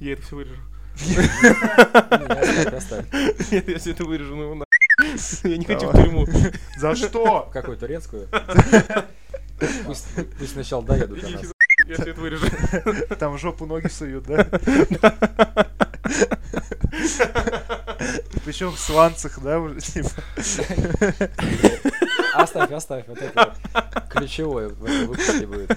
Я это все вырежу. Нет, я все это вырежу, ну на. Я не хочу в тюрьму. За что? Какую турецкую? Пусть, пусть сначала доедут до нас. Я все это вырежу. Там в жопу ноги суют, да? Причем в сланцах, да, уже, типа. Оставь, оставь. Вот это ключевое в этом выпуске будет.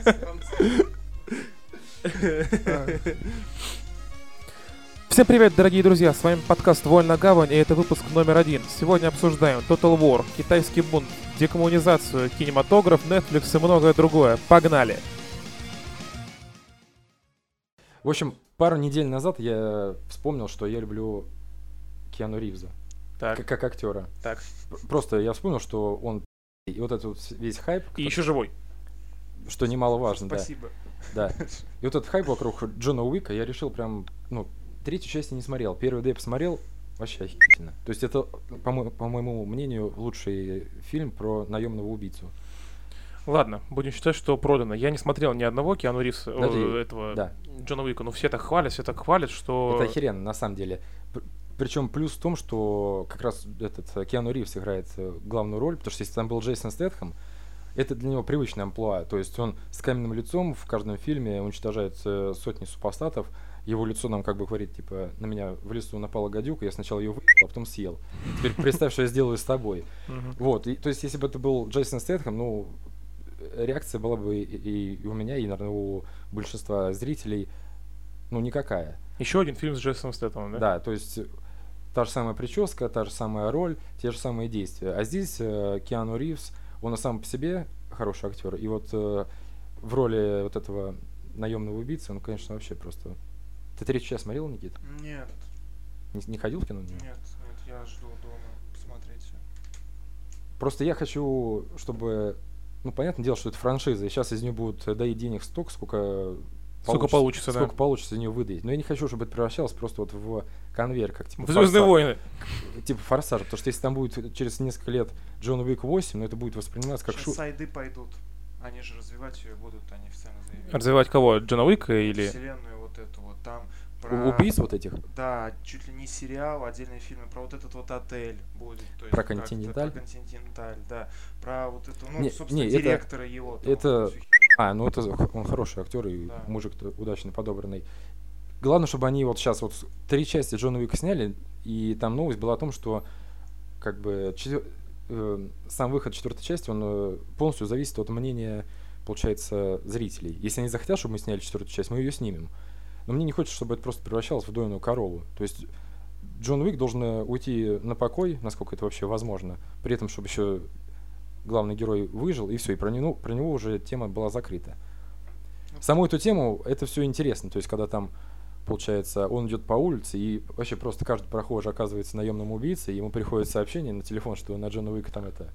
Всем привет, дорогие друзья, с вами подкаст «Вольная гавань» и это выпуск номер один. Сегодня обсуждаем Total War, китайский бунт, декоммунизацию, кинематограф, Netflix и многое другое. Погнали! В общем, пару недель назад я вспомнил, что я люблю Киану Ривза. Так, Как, как актера. так. Просто я вспомнил, что он... И вот этот вот весь хайп, И еще живой. что немаловажно, да. Спасибо. Да. И вот этот хайп вокруг Джона Уика, я решил прям, ну, третью часть я не смотрел. Первый я посмотрел, вообще охерительно. То есть это, по, мо- по моему мнению, лучший фильм про наемного убийцу. Ладно, будем считать, что продано. Я не смотрел ни одного Киану Ривз, э, ты- этого Да, Джона Уика, но все так хвалят, все так хвалят, что... это охеренно, на самом деле. Причем плюс в том, что как раз этот э, Киану Ривз играет э, главную роль, потому что если там был Джейсон Стэтхэм, это для него привычная амплуа. То есть он с каменным лицом в каждом фильме уничтожает э, сотни супостатов. Его лицо нам как бы говорит, типа, на меня в лесу напала гадюка, я сначала ее выебал, а потом съел. Теперь представь, что я сделаю с тобой. Вот, и, то есть если бы это был Джейсон Стэтхэм, ну, реакция была бы и, у меня, и, наверное, у большинства зрителей, ну, никакая. Еще один фильм с Джейсоном Стэтомом, да? Да, то есть та же самая прическа, та же самая роль, те же самые действия. А здесь э, Киану Ривз, он самом по себе хороший актер. И вот э, в роли вот этого наемного убийцы, он, конечно, вообще просто... Ты третью часть смотрел, Никит? Нет, Не, не ходил в кино? нет, нет, я жду дома посмотреть. Просто я хочу, чтобы... Ну, понятное дело, что это франшиза, и сейчас из нее будут э, доить денег столько, сколько... Сколько получится, да. Сколько получится из нее выдать. Но я не хочу, чтобы это превращалось просто вот в конвейер, как типа В Звездные войны. типа форсаж, потому что если там будет через несколько лет Джон Уик 8, ну это будет восприниматься как Сейчас шу... сайды пойдут. Они же развивать ее будут, они официально заявили. Развивать кого? Джона Уика или... Вселенную вот эту вот там. Про... убийц вот этих. Да, чуть ли не сериал, отдельные фильмы про вот этот вот отель будет. То есть Про «Континенталь»? Про Континенталь, да. Про вот это, ну, Не- собственно, не, это- директора его. там, это- вот эту. А, ну это он хороший актер и Да. мужик удачно подобранный. Главное, чтобы они вот сейчас вот три части Джона Уика сняли, и там новость была о том, что как бы четвер- э, сам выход четвертой части, он э, полностью зависит от мнения, получается, зрителей. Если они захотят, чтобы мы сняли четвертую часть, мы ее снимем. Но мне не хочется, чтобы это просто превращалось в дойную корову. То есть Джон Уик должен э, уйти на покой, насколько это вообще возможно, при этом, чтобы еще главный герой выжил, и все, и про него, про него уже тема была закрыта. Саму эту тему, это все интересно. То есть, когда там, получается, он идет по улице, и вообще просто каждый прохожий оказывается наемным убийцей, ему приходит сообщение на телефон, что на Джона Уика там это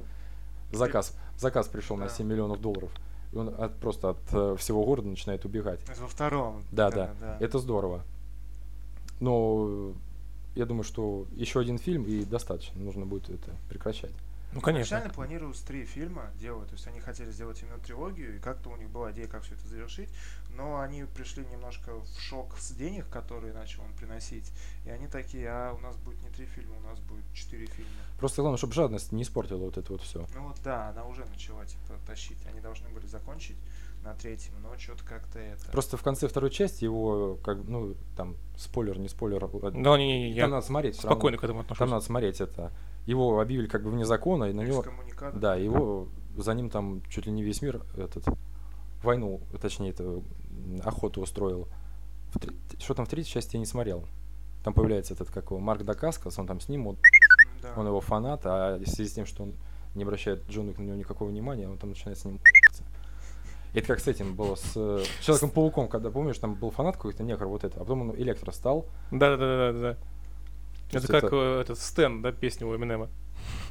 заказ, заказ пришел на Да. 7 миллионов долларов. И он от- просто от э, всего города начинает убегать. Это Во втором. Да, наверное, да, это здорово. Но э, я думаю, что еще один фильм и достаточно. Нужно будет это прекращать. Ну, конечно. Изначально планировалось три фильма делать, то есть они хотели сделать именно трилогию, и как-то у них была идея, как все это завершить, но они пришли немножко в шок с денег, которые начал он приносить, и они такие, а у нас будет не три фильма, у нас будет четыре фильма. Просто главное, чтобы жадность не испортила вот это вот все. Ну вот да, она уже начала типа тащить, они должны были закончить на третьем, но что-то как-то это... Просто в конце второй части его, как, ну, там, спойлер, не спойлер. ладно. Да, не, не, я Там надо смотреть. спокойно к этому отношусь. Там надо смотреть это. Его объявили как бы вне закона, и на него, да, его за ним там чуть ли не весь мир этот войну, точнее, это охоту устроил. В Что там в третьей части я не смотрел. Там появляется этот, как его, Марк Дакаскас, он там с ним, вот, Да. он его фанат, а в связи с тем, что он не обращает Джон Уик на него никакого внимания, он там начинает с ним это как с этим было, с э, Человеком-пауком, когда, помнишь, там был фанат какой-то негр, вот это, а потом он электро стал. Да, да, да, да, да. То Это как это- э, этот Стэн, да, песня у Эминема.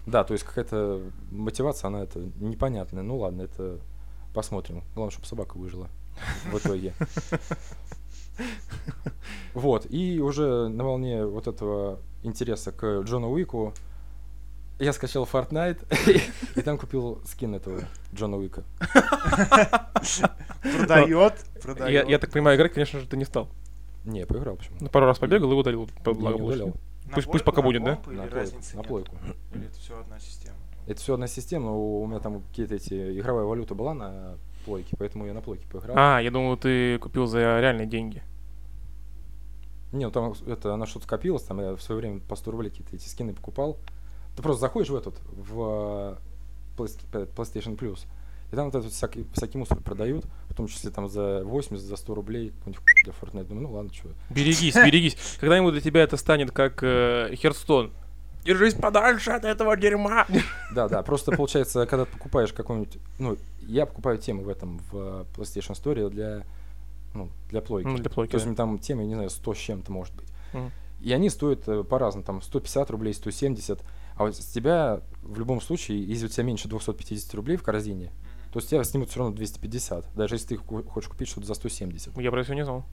Да, то есть какая-то мотивация, она это непонятная. Ну ладно, это посмотрим. Главное, чтобы собака выжила в итоге. Вот, и уже на волне вот этого интереса к Джону Уику я скачал Fortnite и там купил скин этого Джона Уика. Продает, Я, продает. я так понимаю, играть, конечно же, ты не стал. Не, поиграл почему? Ну, Пару раз побегал и удалил. На Пусть- пусть пока будет, да? На плойку, на плойку. Или это все одна система? Это все одна система, но у меня там какие-то эти игровая валюта была на плойке, поэтому я на плойке поиграл. А, я думал, ты купил за реальные деньги. Не, ну там это она что-то скопилось, там я в свое время по 100 рублей какие-то эти скины покупал. Ты просто заходишь в этот, в э, Playst- PlayStation Plus, и там вот этот всякий, всякий мусор продают, в том числе там за 80, за 100 рублей, какой-нибудь для Fortnite. Думаю, ну ладно, что. Берегись, берегись. Когда-нибудь для тебя это станет как э, Херстон. Держись подальше от этого дерьма. Да, да, просто получается, когда ты покупаешь какой-нибудь, ну, я покупаю темы в этом, в PlayStation Store для, ну, для плойки. Ну, для плойки, То есть да. там темы, не знаю, 100 с чем-то может быть. Мгм. И они стоят э, по-разному, там 150 рублей, 170. А вот с тебя в любом случае, если у тебя меньше 250 рублей в корзине, то с тебя снимут все равно 250, даже если ты хо- хочешь купить что-то за 170. Я про это не знал.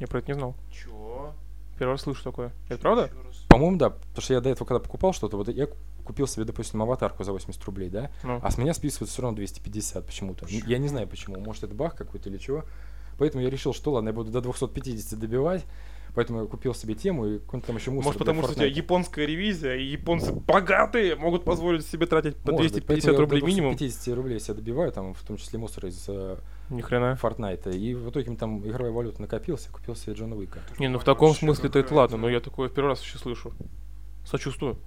Я про это не знал. Чё? Первый раз слышу такое. Это правда? По-моему, да, потому что я до этого, когда покупал что-то, вот я купил себе, допустим, аватарку за 80 рублей, да, Ну. а с меня списывают все равно 250 почему-то. Н- Я не знаю почему, может это баг какой-то или чего. Поэтому я решил, что ладно, я буду до 250 добивать, поэтому я купил себе тему и какой-нибудь там еще мусор Может, потому что у тебя Fortnite. японская ревизия, и японцы богатые могут позволить себе тратить по Может быть, 250 поэтому я рублей минимум. 250 рублей себя добиваю, там, в том числе мусор из э, Ни хрена. Fortnite. И в итоге там игровая валюта накопился, купил себе Джона Уика. Не, ну в таком смысле-то это ладно, но я такое в первый раз еще слышу. Сочувствую.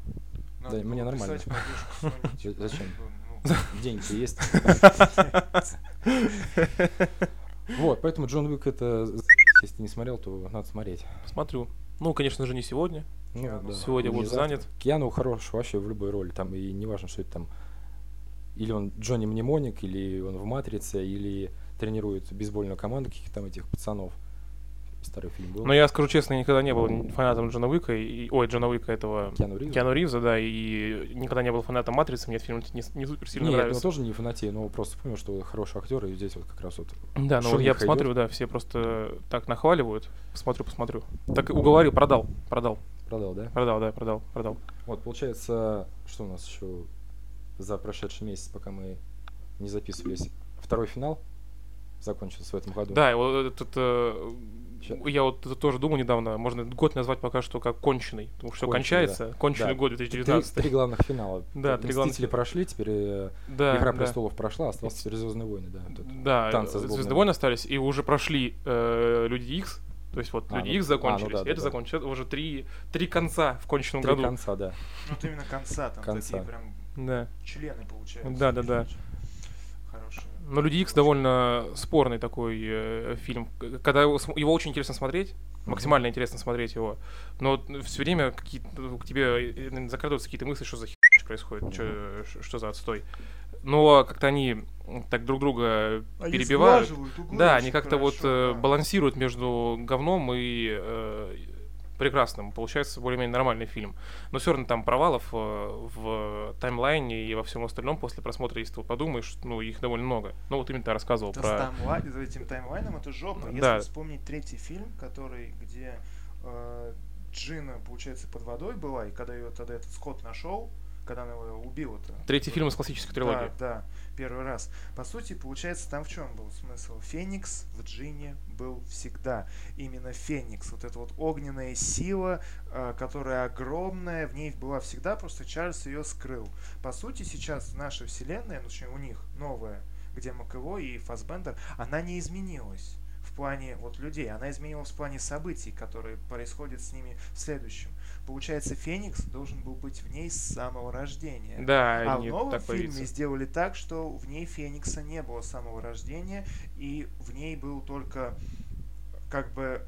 Надо Да, мне нормально. Зачем? ну, Деньги есть. Вот, поэтому Джон Уик это, если ты не смотрел, то надо смотреть. Смотрю. Ну, конечно же, не сегодня. Ну, да. Сегодня завтра. занят. Киану хорош вообще в любой роли, там и не важно, что это там. Или он Джонни Мнемоник, или он в Матрице, или тренирует бейсбольную команду каких-то там этих пацанов. Старый фильм был. Но я скажу честно, я никогда не был фанатом Джона Уика, и, ой, Джона Уика этого Киану Ривз. Киану Ривза, да, и никогда не был фанатом Матрицы, мне этот фильм не, не супер сильно Не, я нравится. тоже не фанатею, но просто понял, что хороший актер, и здесь вот как раз вот Да, ну вот я посмотрю, да, все просто так нахваливают. Посмотрю, посмотрю. Так уговорил, продал, продал, продал, да? продал, да, продал, продал. Вот, получается, что у нас еще за прошедший месяц, пока мы не записывались, второй финал закончился в этом году. Да, вот этот, э, я вот это тоже думал недавно, можно год назвать пока что как конченый, потому что все Конченый, кончается, конченый Да. год Три, 2019. три главных финала. Да, три главных Мстители прошли, теперь э, Да, Игра да. престолов прошла, остался теперь Звездные войны, да. это. Да, танцы Звездные войны остались, и уже прошли э, Люди Икс. То есть вот А, Люди ну- Икс а, ну закончились, да, да, это да. закончилось. Уже три, три конца в конченном Три году. конца, да. Ну, вот именно конца, там Конца. такие прям Да. члены получаются. Да, да, да. Хорошие. Но Люди Икс довольно спорный такой э, фильм. Когда его, его очень интересно смотреть, максимально интересно смотреть его, но все время какие-то к тебе э, закрадываются какие-то мысли, что за хер происходит, чё- ш- что за отстой. Но как-то они так друг друга Они перебивают. углы Да, они как-то вот э, да. балансируют между говном и э, прекрасным. Получается более-менее нормальный фильм. Но все равно там провалов э, в таймлайне и во всем остальном после просмотра, если ты подумаешь, ну, их довольно много. Ну, вот именно ты рассказывал Да про... с таймлай- за этим таймлайном это жопа. Да. Если вспомнить третий фильм, который, где э, Джина, получается, под водой была, и когда ее тогда этот Скотт нашел, когда она его убила-то. Третий фильм из классической трилогии. Да, да, первый раз. По сути, получается, там в чем был смысл? Феникс в Джине был всегда. Именно Феникс, вот эта вот огненная сила, э, которая огромная, в ней была всегда, просто Чарльз ее скрыл. По сути, сейчас наша вселенная, ну, точнее, у них новая, где МакЭвой и Фасбендер, она не изменилась в плане вот людей, она изменилась в плане событий, которые происходят с ними в следующем. Получается, Феникс должен был быть в ней с самого рождения. Да, А в новом фильме появятся. сделали так, что в ней Феникса не было с самого рождения, и в ней был только как бы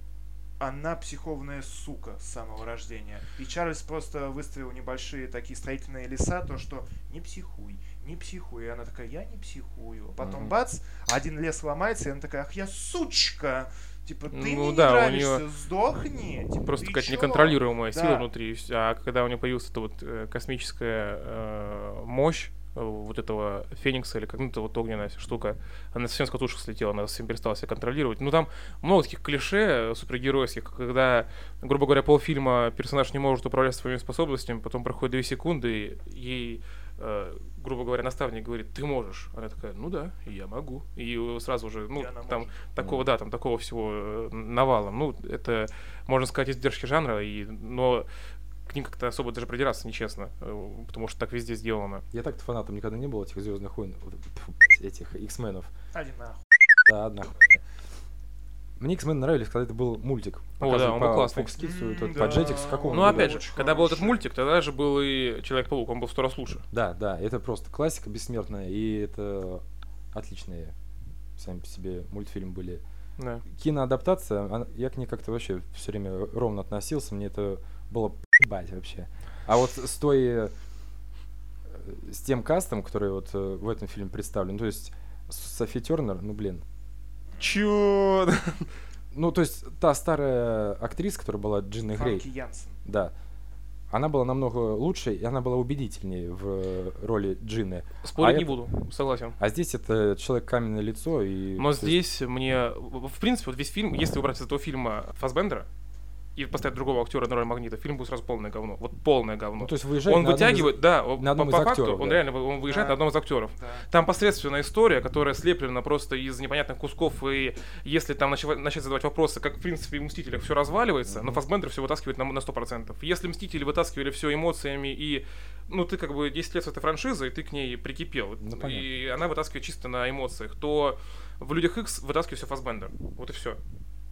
она психованная сука с самого рождения. И Чарльз просто выставил небольшие такие строительные леса, то что не психуй, не психуй. И она такая, я не психую. Потом Мгм. бац, один лес ломается, и она такая, ах я сучка. Типа, ты Ну мне да, у не нравишься, неё сдохни. Типа, Просто какая-то неконтролируемая сила Да. внутри. и вс- А когда у нее появилась эта вот э, космическая э, мощь э, вот этого Феникса или как-то вот огненная штука, она совсем с катушек слетела, она совсем перестала себя контролировать. Ну там много таких клише супергеройских, когда, грубо говоря, полфильма персонаж не может управлять своими способностями, потом проходит две секунды, и э, грубо говоря, наставник говорит, ты можешь. Она такая, ну да, я могу. И сразу же, ну, там может. такого, да, там такого всего э, навалом. Ну, это, можно сказать, издержки жанра, и, но к ним как-то особо даже придираться нечестно, э, потому что так везде сделано. Я так-то фанатом никогда не был этих Звездных войн, этих X-менов. Один нахуй. Да, одна хуйня. Мне X-Men нравились, когда это был мультик. О, да, он был по классный. Fox Kids, М, этот, да. по Jetix, какого Ну, он опять же, когда был этот мультик, тогда же был и Человек-паук, он был в сто раз лучше. Да, да, это просто классика бессмертная, и это отличные сами по себе мультфильмы были. Да. Киноадаптация, она- я к ней как-то вообще все время ровно относился, мне это было бать вообще. А вот с той, э, с тем кастом, который вот э, в этом фильме представлен, то есть Софи Тернер, ну блин, Чё? ну то есть та старая актриса, которая была Джинна Грей, Янсен. да, она была намного лучше, и она была убедительнее в роли Джинны. Спорить А не это- буду, согласен. А здесь это человек каменное лицо и. Но то есть- здесь мне, в в принципе, вот весь фильм, если убрать из этого фильма Фасбендера и поставить другого актера на роль Магнита, фильм будет сразу полное говно. Вот полное говно. Ну, то есть выезжает он на одном из- вытягивает, да, на по, по факту актеров, он да. реально он выезжает Да. на одном из актеров. Да. Там посредственная история, которая слеплена просто из непонятных кусков, и если там начать, начать задавать вопросы, как в принципе в «Мстителях» все разваливается, но Мгм. Фасбендер все вытаскивает на, на 100%. Если «Мстители» вытаскивали все эмоциями и ну, ты как бы 10 лет с этой франшизой, ты к ней прикипел, Ну, понятно. и она вытаскивает чисто на эмоциях, то в «Людях Икс» вытаскивает все Фасбендер. Вот и все.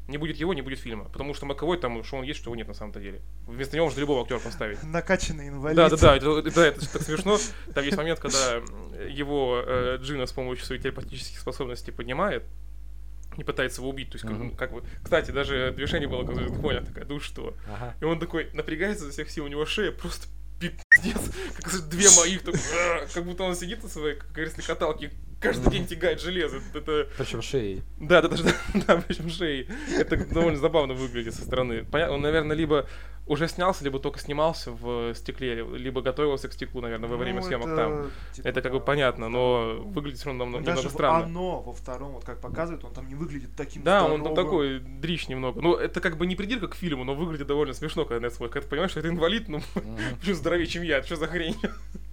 Не будет его, не будет фильма. Потому что Маковой там, что он есть, что его нет на самом-то деле. Вместо него можно любого актера поставить. Накачанный инвалид. Да, да, да, это, это- да, это так смешно. Там есть момент, когда его э, Джина с помощью своих телепатических способностей поднимает и пытается его убить. То есть, как, ну, как бы, кстати, даже движение было, как понял, такая, ну что? Ага. И он такой напрягается за всех сил, у него шея просто пиздец, как две моих, «А», как будто он сидит на своей, говорится, каталке, каждый день тягает железо. Это, Причем шеей. да, да, да, да, причем шеей. Это довольно забавно выглядит со стороны. Понятно, он, наверное, либо уже снялся, либо только снимался в стекле, либо готовился к стеклу, наверное, во время Ну, съемок это, там. типа, Это как бы понятно, но выглядит все равно Ну, немного, Даже странно. оно во втором, вот как показывает, он там не выглядит таким Да, он там здоровым. такой дрищ немного. Ну, это как бы не придирка к фильму, но выглядит довольно смешно, когда ты смотришь. Когда ты понимаешь, что это инвалид, ну, почему здоровее, чем я, что за хрень?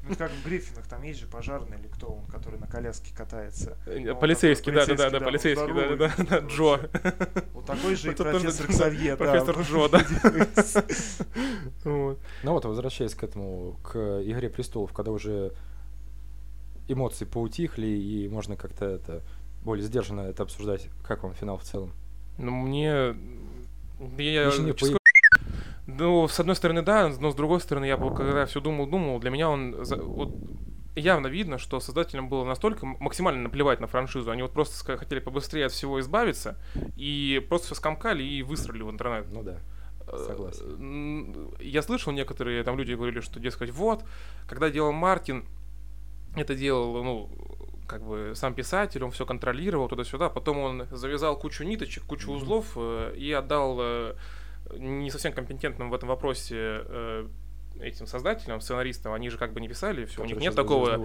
Ну, как в Гриффинах, там есть же пожарный или кто он, который на коляске катается. Ну, он Полицейский, такой, да, да, да, да, полицейский, да, да, да, да, Джо. Вот такой же и профессор Ксавье, да. профессор Джо, да. Ну вот, возвращаясь к этому, к Игре престолов, когда уже эмоции поутихли, и можно как-то это более сдержанно это обсуждать, как вам финал в целом? Ну, мне... Я, честно Ну, с одной стороны, да, но с другой стороны, я когда все думал, думал, для меня он вот, явно видно, что создателям было настолько максимально наплевать на франшизу. Они вот просто хотели побыстрее от всего избавиться и просто все скомкали и высрали в интернет. Ну да. Согласен. Э, м, Я слышал, некоторые там люди говорили, что, дескать, вот, когда делал Мартин, это делал, ну, как бы сам писатель, он все контролировал туда-сюда, потом он завязал кучу ниточек, кучу Мгм. узлов э, и отдал э, не совсем компетентным в этом вопросе э, этим создателям, сценаристам, они же как бы не писали, все, у них нет такого,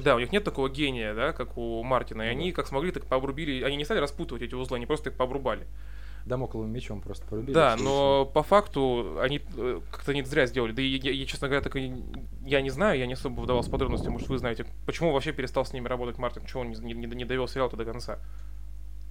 да, у них нет такого гения, да, как у Мартина, и Ну они да. как смогли, так пообрубили, они не стали распутывать эти узлы, они просто их пообрубали. Дамокловым мечом просто порубили. Да, но по факту они э, как-то не зря сделали. Да и я, я, честно говоря, так и я не знаю, я не особо вдавался в подробности, может, вы знаете, почему вообще перестал с ними работать Мартин, почему он не, не, не довел сериал до конца.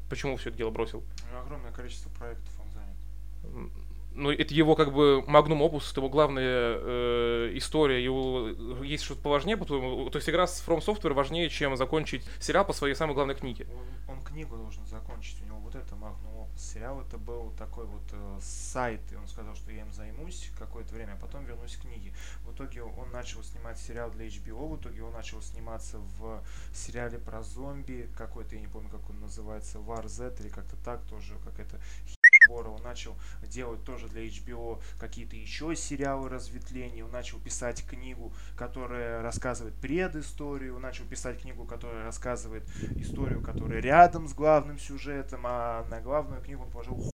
Почему все это дело бросил? Огромное количество проектов он занят. Ну, это его как бы магнум опус, это его главная э, история, его есть что-то поважнее, по-твоему? То есть игра с From Software важнее, чем закончить сериал по своей самой главной книге. Он, он книгу должен закончить, у него вот это магнум опус. Сериал это был такой вот э, сайт, и он сказал, что я им займусь какое-то время, а потом вернусь к книге. В итоге он начал снимать сериал для HBO, в итоге он начал сниматься в сериале про зомби, какой-то, я не помню, как он называется, War Z или как-то так, тоже какая-то Бора, он начал делать тоже для HBO какие-то еще сериалы разветвления, он начал писать книгу, которая рассказывает предысторию, он начал писать книгу, которая рассказывает историю, которая рядом с главным сюжетом, а на главную книгу он положил хуй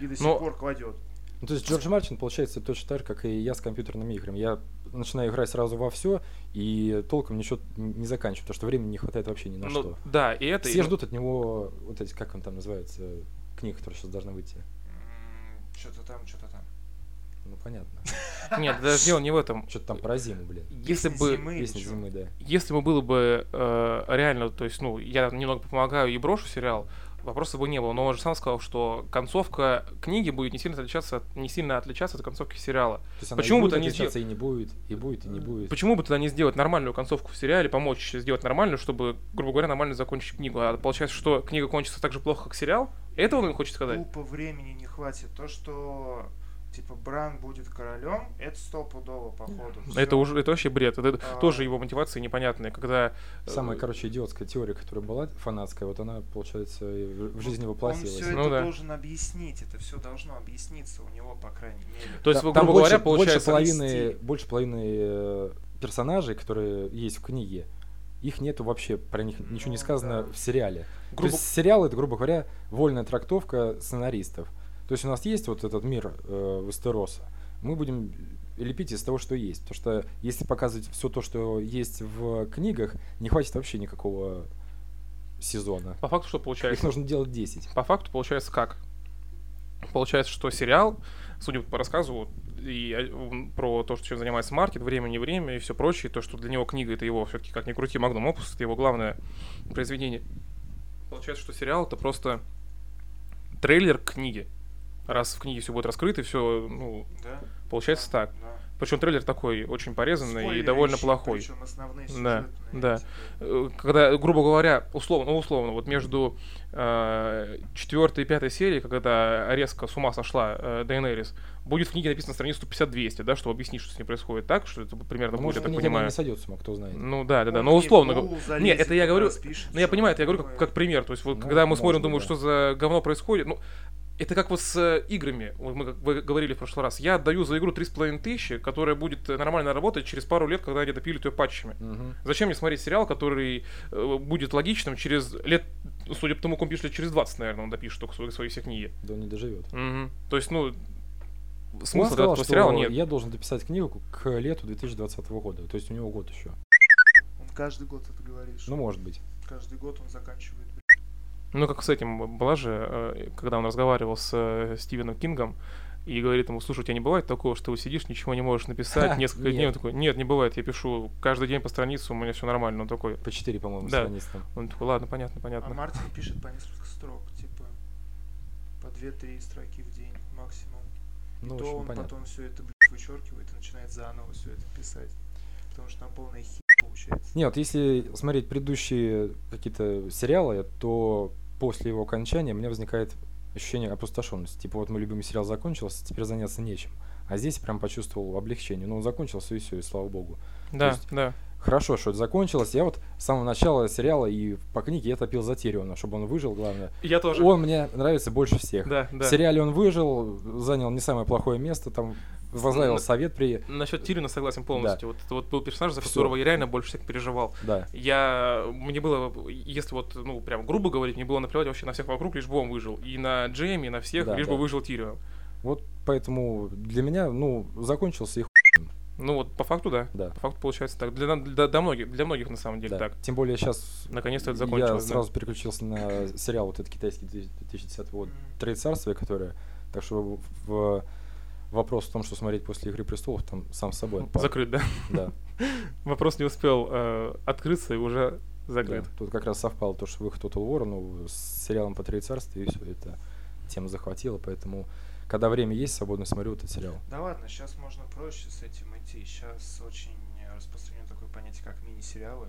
и до сих Но- пор кладет. Ну, то есть Джордж Мартин, получается, точно так же, как и я с компьютерными играми. Я начинаю играть сразу во все и толком ничего не заканчиваю, потому что времени не хватает вообще ни на Ну, что. да, и это... Все и- ждут от него вот эти, как он там называется, книга, которая сейчас должна выйти. Что-то там, что-то там. Ну, понятно. Нет, даже дело не в этом. Что-то там про зиму, блин. Если бы, зимы или Песня зимы, да. если бы было бы э, реально, то есть, ну, я немного помогаю и брошу сериал, вопроса бы не было. Но он же сам сказал, что концовка книги будет не сильно отличаться, от- не сильно отличаться от концовки сериала. То есть она Почему бы не отличаться, и не будет, и будет, и не будет. Почему бы тогда не сделать нормальную концовку в сериале, помочь сделать нормальную, чтобы, грубо говоря, нормально закончить книгу? А получается, что книга кончится так же плохо, как сериал? Это он хочет сказать? Тупо времени не хватит. То, что типа Бран будет королем, это стопудово, походу. Это Всё. уже это вообще бред. Это А. тоже его мотивации непонятные, когда э, Самая, короче, идиотская теория, которая была фанатская, вот она, получается, в жизни Он воплотилась. все Ну это да. должен объяснить. Это все должно объясниться у него, по крайней мере. То есть, Та- грубо там говоря, больше, получается, больше половины, больше половины э, персонажей, которые есть в книге, их нету вообще, про них ничего не Ну, сказано да. в сериале. грубо- То есть сериал это, грубо говоря, вольная трактовка сценаристов. То есть у нас есть вот этот мир э, Вестероса, мы будем лепить из того, что есть. Потому что если показывать все то, что есть в книгах, не хватит вообще никакого сезона. по факту что Их получается? нужно делать 10. По факту получается как? Получается, что сериал, судя по рассказу и э, про то, что чем занимается Маркет, время не время и все прочее, то, что для него книга это его все-таки как ни крути, Магнум Опус, это его главное произведение. Получается, что сериал это просто трейлер к книге. Раз в книге все будет раскрыто, все, ну, Да? получается Да, так. да. Причем трейлер такой очень порезанный и Спойлеры довольно ищи, плохой. основные Да, да. типа. Э, когда, грубо говоря, условно, ну, условно, вот между э, четвертой и пятой серией, когда резко с ума сошла э, Дейенерис, будет в книге написано страницу 150-200, да, чтобы объяснить, что с ней происходит так, что это примерно Ну, будет, я так понимаю. не сойдет с ума, кто знает. Ну да, да, да, Он но условно. говорю. голову Нет, залезет, это я говорю, ну я понимаю, это я говорю как, как пример. То есть вот Ну, когда мы может смотрим, думаем, да. что за говно происходит, ну, это как вот с э, играми, мы как вы говорили в прошлый раз. Я отдаю за игру 3,5 тысячи, которая будет э, нормально работать через пару лет, когда они допилят ее патчами. Мгм. Зачем мне смотреть сериал, который э, будет логичным через лет, судя по тому, как он пишет, лет через 20, наверное, он допишет только свои, свои все книги. Да он не доживет. Мгм. То есть, ну, Он смысла сказал, этого сериала нет. я должен дописать книгу к лету 2020 года. То есть у него год еще. Он каждый год это говорит. Ну, может быть. Каждый год он заканчивает. Ну, как с этим была же, э, когда он разговаривал с э, Стивеном Кингом, и говорит ему, слушай, у тебя не бывает такого, что ты сидишь, ничего не можешь написать несколько дней? Он Нет. такой, нет, не бывает, я пишу каждый день по странице, у меня все нормально. Он такой, По 4, по-моему, Да. страниц там. он такой, ладно, понятно, А понятно. Мартин пишет по несколько строк, типа по 2-3 строки в день максимум. Ну, то в общем, он понятно. потом все это блядь, вычеркивает и начинает заново все это писать. Потому что там полная хи получается. Нет, если смотреть предыдущие какие-то сериалы, то после его окончания у меня возникает ощущение опустошенности. Типа вот мой любимый сериал закончился, теперь заняться нечем. А здесь прям почувствовал облегчение. Ну, он закончился и все, и слава богу. Да, есть- да. Хорошо, что это закончилось. Я вот с самого начала сериала и по книге я топил за Тириона, чтобы он выжил, главное. Я тоже. Он мне нравится больше всех. Да, В да. сериале он выжил, занял не самое плохое место, там возглавил Ну, совет при... Насчет Тирина согласен полностью. Вот это вот был персонаж, за Всё. которого я реально больше всех переживал. Да. Я, мне было, если вот, ну, прям грубо говорить, мне было наплевать вообще на всех вокруг, лишь бы он выжил. И на Джейми, и на всех, Да, лишь да. бы выжил Тирион. Вот поэтому для меня, ну, закончился и хуй, Ну вот, по факту, да. да. По факту получается так. Для, для, для многих, для многих на самом деле да. так. Тем более сейчас Наконец-то это я закончилось. да. сразу переключился на сериал вот этот китайский 2010 вот М. «Трои царствия», которое... Так что в, в- вопрос в том, что смотреть после «Игры престолов», там сам с собой отпал. Закрыт, да. Да, Вопрос не успел э, открыться и уже закрыт. да. Тут как раз совпало то, что выход Total War, ну, с сериалом по «Трои царствия», и все это тема захватила, поэтому когда время есть, свободно смотрю этот сериал. Да ладно, сейчас можно проще с этим идти. Сейчас очень э, распространено такое понятие, как мини-сериалы.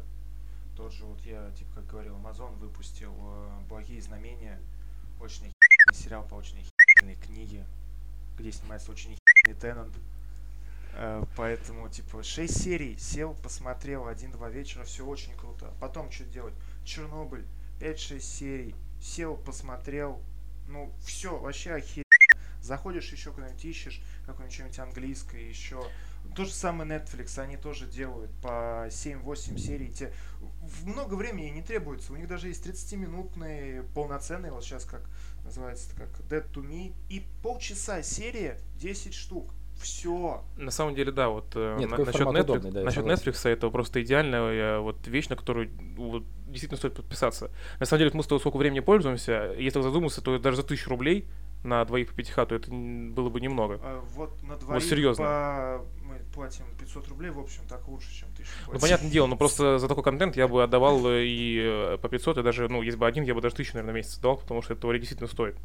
Тот же, вот я, типа, как говорил, Amazon выпустил э, «Благие знамения». Очень сериал по очень книге, где снимается очень охеренный Теннант. Э, Поэтому, типа, 6 серий, сел, посмотрел, один-два вечера, все очень круто. Потом что делать? Чернобыль, 5-6 серий, сел, посмотрел, ну, все, вообще охеренно. Заходишь еще куда-нибудь ищешь, какое-нибудь английское еще. То же самое Netflix, они тоже делают по 7-8 серий. Те... Много времени не требуется. У них даже есть 30-минутные полноценные, вот сейчас как называется, как Dead to Me. И полчаса серия, 10 штук. Все. На самом деле, да, вот э, Нет, на- насчет, Netflix, удобный, да, насчет. Netflix это просто идеальная э, вот вещь, на которую вот, действительно стоит подписаться. На самом деле, мы с тобой сколько времени пользуемся, если задуматься, то даже за тысячу рублей на двоих по пятихату, это н- было бы немного. А вот на двоих серьезно. по- мы платим 500 рублей, в общем, так лучше, чем 1000 Ну, понятное дело, но просто за такой контент я бы отдавал э, и э, по 500, и даже, ну, если бы один, я бы даже тысячу, наверное, в месяц отдавал, потому что это действительно стоит.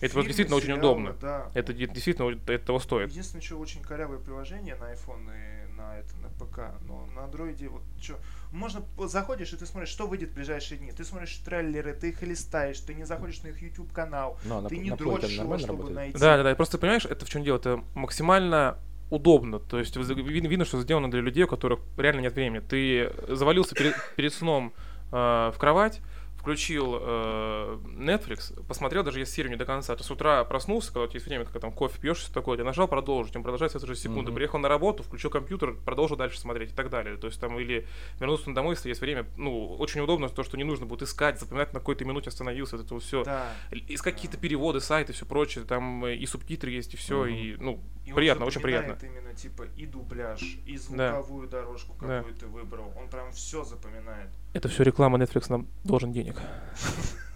Это Фильмы, вот действительно очень сериалы, удобно. Да. Это де- действительно это того стоит. Единственное, что очень корявое приложение на iPhone и на это на ПК, но на андроиде вот что. Можно заходишь и ты смотришь, что выйдет в ближайшие дни. Ты смотришь трейлеры, ты их листаешь, ты не заходишь на их YouTube канал, Но на, ты не на дрочишь его, нормально чтобы работает? найти. Да, да, да. Просто понимаешь, это в чем дело? Это максимально удобно. То есть видно, что сделано для людей, у которых реально нет времени. Ты завалился перед, перед сном э, в кровать, включил э, Netflix, посмотрел даже если серию не до конца. Ты с утра проснулся, когда у тебя есть время, когда там кофе пьешь, что такое, ты нажал продолжить, он продолжается в эту же секунду. Мгм. Приехал на работу, включил компьютер, продолжил дальше смотреть и так далее. То есть там или вернулся домой, если есть время. Ну, очень удобно то, что не нужно будет искать, запоминать, на какой-то минуте остановился, вот это все. Да. Искать какие-то переводы, сайты, все прочее, там и субтитры есть, и все, Мгм. и, ну, И он приятно, очень приятно. именно типа и дубляж, и Да. звуковую дорожку, Да. какую ты выбрал. Он прям все запоминает. Это все реклама, Netflix нам должен денег.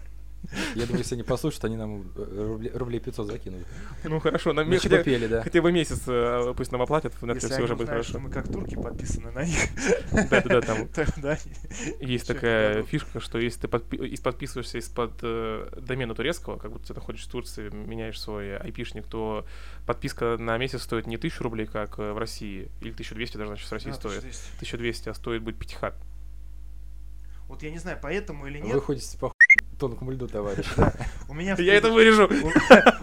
Я думаю, если они послушают, они нам э, рублей, рублей 500 закинут. Ну хорошо, нам хотя, купили, да. хотя бы месяц э, пусть нам оплатят, в Netflix они уже будет хорошо. мы как турки подписаны на них, Да-да-да, там есть такая дадут? фишка, что если ты подписываешься из-под э, домена турецкого, как будто ты находишься в Турции, меняешь свой айпишник, то подписка на месяц стоит не 1000 рублей, как в России, или 1200 даже значит в России Да, стоит. 1200. 1200, а стоит будет пятихат. Вот я не знаю, поэтому или нет, Вы ходите по тонкому льду, товарищ. у меня в Я это вырежу!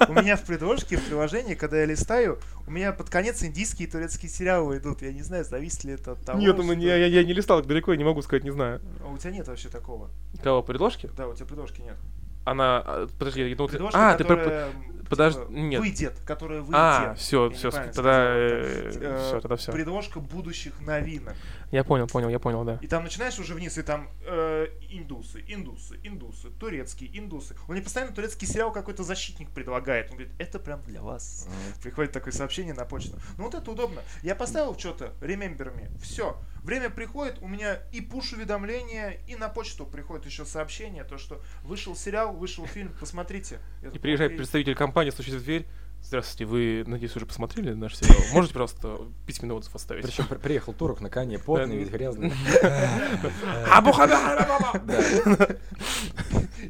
У меня в предложке, в приложении, когда я листаю, у меня под конец индийские и турецкие сериалы идут. Я не знаю, зависит ли это от того, Нет, ну, я, не листал так далеко, я не могу сказать, не знаю. А у тебя нет вообще такого. Кого, предложки? Да, у тебя предложки нет. Она, а, подожди, я думал, ты- а, ты м, подожди, типа, нет. выйдет, которая выйдет. А, все, все, тогда, э, да. Э, все, тогда все. Предложка будущих новинок. Я понял, понял, я понял, да. И там начинаешь уже вниз, и там э, индусы, индусы, индусы, турецкие, индусы. Он мне постоянно турецкий сериал какой-то защитник предлагает. Он говорит, это прям для вас. Приходит такое сообщение на почту. Ну вот это удобно. Я поставил что-то, remember me. Все. Время приходит, у меня и пуш-уведомления, и на почту приходит еще сообщение, то, что вышел сериал, вышел фильм, посмотрите. Я И такой, приезжает представитель компании, стучит в дверь. Здравствуйте, вы, надеюсь, уже посмотрели наш сериал? Можете, пожалуйста, письменный отзыв оставить? Причем при- приехал турок на коне, потный, весь грязный.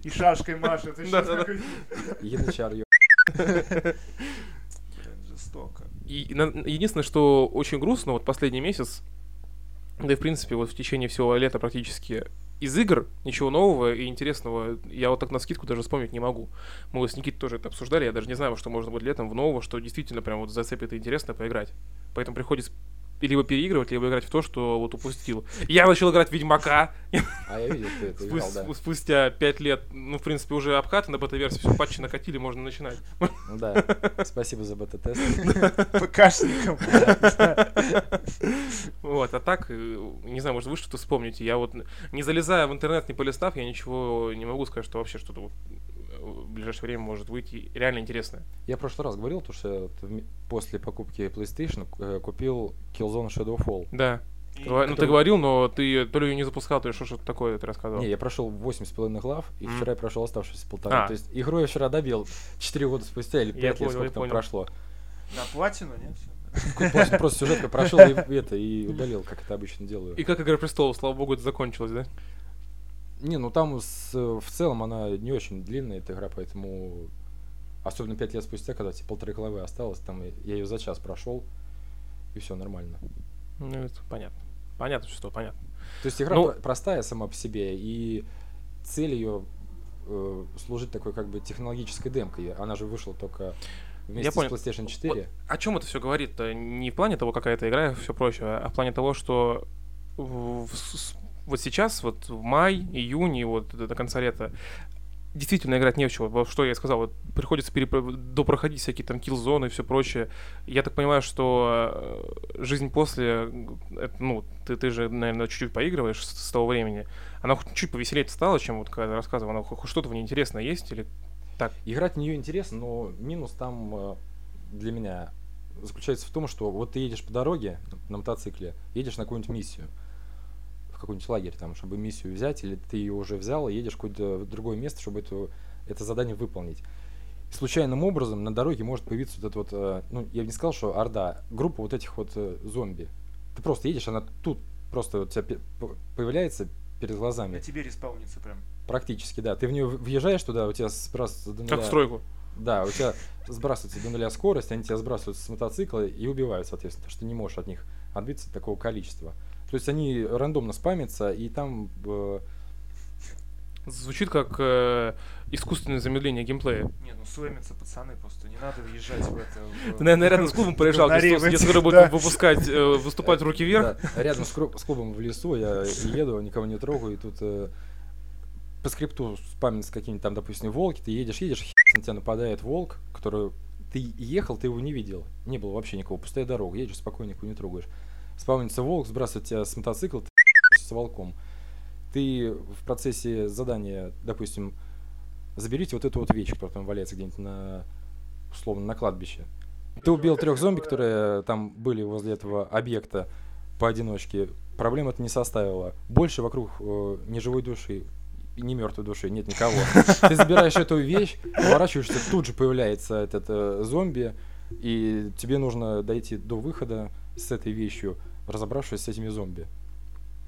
И шашкой машет. янычар, жестоко. Единственное, что очень грустно, вот последний месяц, да и в принципе вот в течение всего лета практически из игр ничего нового и интересного я вот так на скидку даже вспомнить не могу. Мы с Никитой тоже это обсуждали, я даже не знаю, что можно будет летом в нового, что действительно прям вот зацепит и интересно поиграть. Поэтому приходится либо переигрывать, либо играть в то, что вот упустил. Я начал играть в Ведьмака, А я видел, ты это играл, да. спу- спустя 5 лет, ну, в принципе, уже обкаты на бета-версии, все патчи накатили, можно начинать. Ну Да, спасибо за бета-тест. ПКшником. Вот, а так, э, не знаю, может, вы что-то вспомните. Я вот, не залезая в интернет, не полистав, я ничего не могу сказать, что вообще что-то вот в ближайшее время может выйти реально интересное. Я в прошлый раз говорил, то, что я после покупки PlayStation э, купил Killzone Shadowfall. Да. И Ну, ты который- говорил, но ты то ли ее не запускал, то ли что- что-то такое ты рассказывал. Не, я прошел 8 с половиной глав, и Мгм. вчера я прошел оставшиеся полтора. А. То есть игру я вчера добил 4 года спустя или 5 Я лет, понял, сколько я там понял. прошло. На платину, нет? Просто, просто сюжетка прошел и это, и удалил, как это обычно делаю. И как Игра престолов, слава богу, это закончилось, да? Не, ну там с- в целом она не очень длинная, эта игра, поэтому... Особенно 5 лет спустя, когда тебе полторы главы осталось, там я ее за час прошел, и все нормально. Ну, это понятно. Понятно, что понятно. То есть игра Ну- про- простая сама по себе, и цель ее служить такой как бы технологической демкой. Она же вышла только вместе понял. с PlayStation 4. О чем это все говорит-то? Не в плане того, какая это игра все прочее, а в плане того, что в- в вот сейчас, вот в май, июне, вот до конца лета, действительно играть не в чего. Вот Что я и сказал, вот приходится перепро- допроходить всякие там килл-зоны и все прочее. Я так понимаю, что э, жизнь после, это, ну, ты, ты же, наверное, чуть-чуть поигрываешь с, с того времени. Она хоть чуть повеселее стала, чем вот когда рассказывал. Она хоть что-то в ней интересное есть или Играть в нее интересно, но минус там э, для меня заключается в том, что вот ты едешь по дороге на мотоцикле, едешь на какую-нибудь миссию, в какой-нибудь лагерь, там, чтобы миссию взять, или ты ее уже взял и едешь в какое-то другое место, чтобы эту, это задание выполнить. случайным образом на дороге может появиться вот это вот, э, ну, я бы не сказал, что орда, группа вот этих вот э, зомби. Ты просто едешь, она тут просто у тебя появляется перед глазами. На тебе респаунится прям. Практически, да. Ты в нее въезжаешь туда, у тебя сбрасывается до Как нуля- в стройку. Да, у тебя сбрасывается до нуля скорость, они тебя сбрасывают с мотоцикла и убивают, соответственно, потому что ты не можешь от них отбиться такого количества. То есть они рандомно спамятся, и там э, Звучит как э, искусственное замедление геймплея. Не, ну слэмятся пацаны просто, не надо въезжать в это. в- Ты, наверное, рядом с клубом проезжал, этих, скоро будет выпускать, э, выступать руки вверх. да, рядом с, клубом в лесу я еду, никого не трогаю, и тут э, по скрипту спамятся какие-нибудь там, допустим, волки, ты едешь, едешь, на тебя нападает волк, который ты ехал, ты его не видел, не было вообще никого, пустая дорога, едешь спокойно, никого не трогаешь. Спавнится волк, сбрасывает тебя с мотоцикла, ты с волком. Ты в процессе задания, допустим, заберите вот эту вот вещь, которая там валяется где-нибудь на, условно, на кладбище. Ты убил трех зомби, которые там были возле этого объекта поодиночке. Проблем это не составило. Больше вокруг э, ни живой души и ни мертвой души нет никого. Ты забираешь эту вещь, поворачиваешься, тут же появляется этот э, зомби, и тебе нужно дойти до выхода с этой вещью, разобравшись с этими зомби.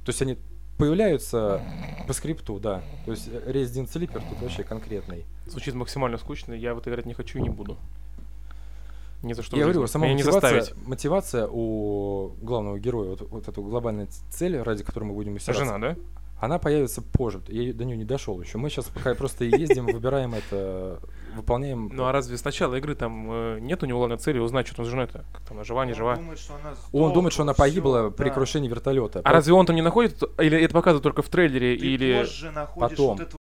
То есть они появляются по скрипту, да. То есть э, Resident Sleeper тут вообще конкретный. Звучит максимально скучно, я в это играть не хочу и не буду. Ни за что Я говорю, сама Меня не мотивация, заставить. мотивация у главного героя, вот, вот эту глобальная ц- цель, ради которой мы будем усираться, Жена, да? Она появится позже. Я до нее не дошел еще. Мы сейчас пока просто ездим, выбираем это, выполняем. Ну а разве с начала игры там э, нет у него главной цели узнать, что там с женой то Как там, она жива, не Он жива? думает, что она Он думает, что она погибла при крушении вертолета. А разве он там не находит? Или это показывают только в трейлере? Ты или позже находишь потом. вот эту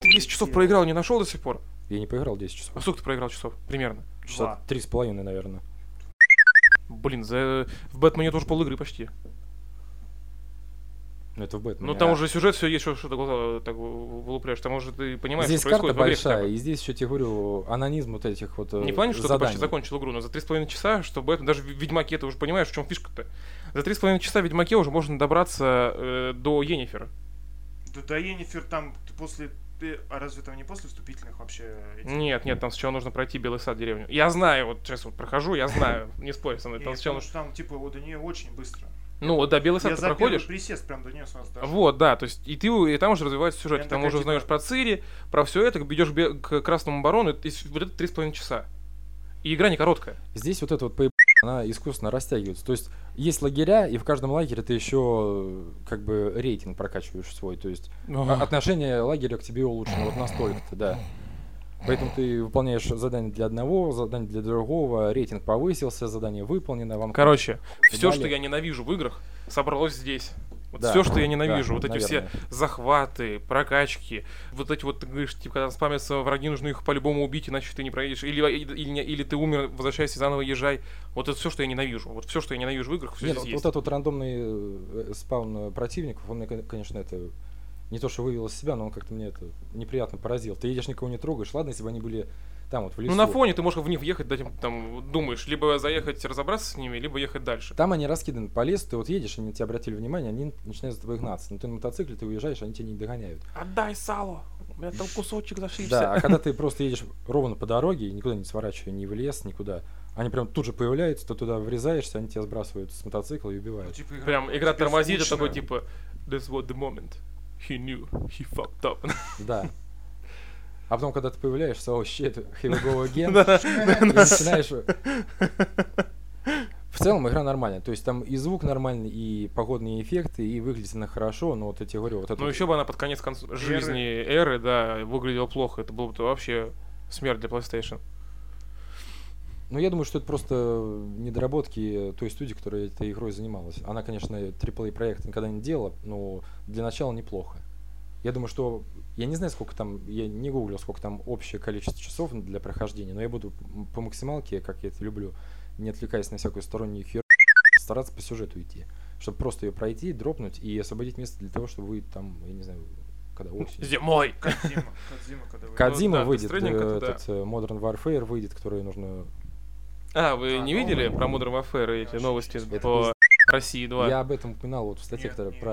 ты 10 часов проиграл, не нашел до сих пор? Я не поиграл 10 часов. А сколько ты проиграл часов? Примерно. Часа Два. три с половиной, наверное. Блин, за... в Бэтмене тоже пол игры почти. Ну, это в Бэтмене. Ну там А уже сюжет, все есть, что, что ты глаза так вылупляешь. Там уже ты понимаешь, Здесь что карта происходит хотя большая, и здесь еще тебе говорю, анонизм вот этих вот э, Не плане, что ты почти закончил игру, но за три с половиной часа, что Бэтмен, даже в Ведьмаке ты уже понимаешь, в чем фишка-то. За три с половиной часа в Ведьмаке уже можно добраться э, до Енифера. Да, да, Енифер там ты после... ты- А разве там не после вступительных вообще? этих? Нет, нет, там сначала нужно пройти Белый сад деревню. Я знаю, вот сейчас вот прохожу, я знаю, не спорь со мной. Там сначала потому нужно... что там, типа, вот до нее очень быстро. Ну, вот, да, Белый сад Я ты за проходишь. присест прям до нее сразу дошел. Вот, да, то есть и ты и там уже развивается сюжет, ты там уже узнаешь типа- про Цири, про все это, идешь к Красному Барону, и вот это три с половиной часа. И игра не короткая. Здесь вот эта вот поеб... она искусственно растягивается. То есть есть лагеря, и в каждом лагере ты еще как бы рейтинг прокачиваешь свой. То есть а- отношение лагеря к тебе улучшено вот настолько-то, да. Поэтому ты выполняешь задание для одного, задание для другого, рейтинг повысился, задание выполнено, вам Короче, все, что я ненавижу в играх, собралось здесь. Вот Да, все, что я да, ненавижу, вот эти наверное. все захваты, прокачки, вот эти вот, ты говоришь, типа, когда спамятся враги, нужно их по-любому убить, иначе ты не проедешь. Или, или, или, ты умер, возвращайся заново, езжай. Вот это все, что я ненавижу. Вот все, что я ненавижу в играх, все Нет, здесь вот, есть. вот этот вот рандомный э, спаун э, противников, он мне, кон- конечно, это не то, что вывел из себя, но он как-то мне это неприятно поразил. Ты едешь, никого не трогаешь. Ладно, если бы они были там вот в лесу. Ну, на фоне ты можешь в них въехать, да, там, думаешь, либо заехать, разобраться с ними, либо ехать дальше. Там они раскиданы по лесу, ты вот едешь, они на тебя обратили внимание, они начинают за тобой гнаться. Но ты на мотоцикле, ты уезжаешь, они тебя не догоняют. Отдай сало, у меня там кусочек зашибся. Да, а когда ты просто едешь ровно по дороге, никуда не сворачивая, ни в лес, никуда, они прям тут же появляются, ты туда врезаешься, они тебя сбрасывают с мотоцикла и Ну, убивают. типа, игра Прям игра тормозит, скучно. такой, типа, this was the moment. He knew, he fucked up. Да. А потом, когда ты появляешься, о, shit, here we go again, и начинаешь... В целом игра нормальная, то есть там и звук нормальный, и погодные эффекты, и выглядит она хорошо, но вот я тебе говорю, вот это Ну еще бы она под конец конц- жизни эры, да, выглядела плохо. Это было бы вообще смерть для PlayStation. Ну, я думаю, что это просто недоработки той студии, которая этой игрой занималась. Она, конечно, AAA проект никогда не делала, но для начала неплохо. Я думаю, что... Я не знаю, сколько там... Я не гуглил, сколько там общее количество часов для прохождения, но я буду по максималке, как я это люблю, не отвлекаясь на всякую стороннюю хер, стараться по сюжету идти. Чтобы просто ее пройти, дропнуть и освободить место для того, чтобы выйти там, я не знаю, когда осень. Зимой! Кодзима, Кодзима, когда вы- Кодзима Ну выйдет, э, этот э, Modern Warfare выйдет, который нужно А, вы А, не новый? видели про Modern Warfare эти новости по России 2? Я об этом упоминал вот в статье, не про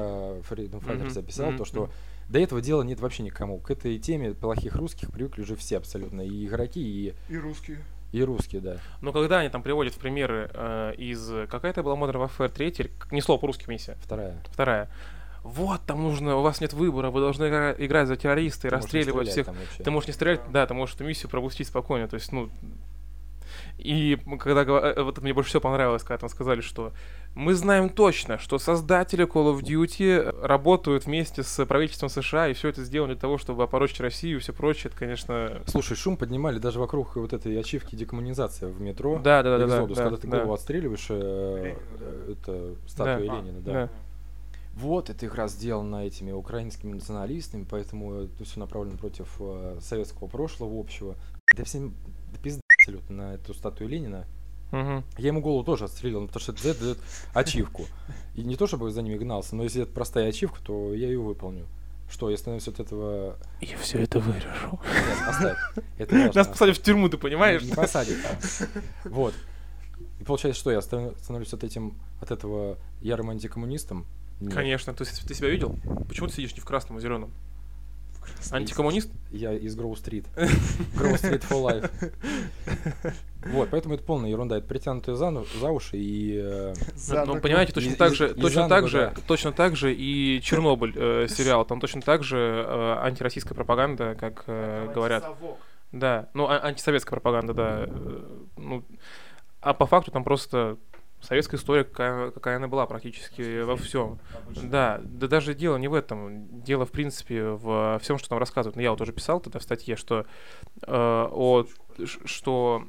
Freedom Fighters я писал, то, что до этого дела нет вообще никому. К этой теме плохих русских привыкли уже все абсолютно. И игроки, и, И русские. и русские, да. Но когда они там приводят в примеры э, из... Какая это была Modern Warfare 3? или к- Не слово по-русски миссия. Вторая. Вторая. Вот, там нужно, у вас нет выбора, вы должны игра- играть за террориста и расстреливать всех. Ты можешь не стрелять, Да. да, ты можешь эту миссию пропустить спокойно. То есть, ну. И когда э, вот это мне больше всего понравилось, когда там сказали, что мы знаем точно, что создатели Call of Duty работают вместе с правительством США, и все это сделано для того, чтобы опорочить Россию и все прочее. Это, конечно. Слушай, шум поднимали даже вокруг вот этой ачивки декоммунизация в метро. Да, да, да, да, Exodus, да, когда ты да. голову отстреливаешь, э, э, это статуя Да. Ленина, да. Да. Вот, это игра сделана этими украинскими националистами, поэтому это все направлено против э, советского прошлого общего. Да всем да пизда абсолютно на эту статую Ленина. Мгм. Я ему голову тоже отстрелил, потому что это дает ачивку. И не то, чтобы за ними гнался, но если это простая ачивка, то я ее выполню. Что, я становлюсь от этого... Я все это вырежу. Нет, оставь. Это важно. Нас посадят в тюрьму, ты понимаешь? Не посадят. Вот. И получается, что я становлюсь от этим, от этого ярым антикоммунистом? Нет. Конечно. То есть ты себя видел? Почему ты сидишь не в красном, а зеленом? Антикоммунист? Я из Гроу Стрит. Гроу Стрит for Life. Вот, поэтому это полная ерунда. Это притянутые за, ну- за уши и... э, За Ну, ногу. понимаете, точно Из- так же, из точно Англии, так же, да. точно так же и Чернобыль э, сериал, там точно так же э, антироссийская пропаганда, как э, говорят. совок. Да, ну а- антисоветская пропаганда, да. э, ну, а по факту там просто советская история, какая, какая она была практически во всем. Да, да даже дело не в этом. Дело, в принципе, в всем, что там рассказывают. Ну, я вот уже писал тогда в статье, что, э, о, что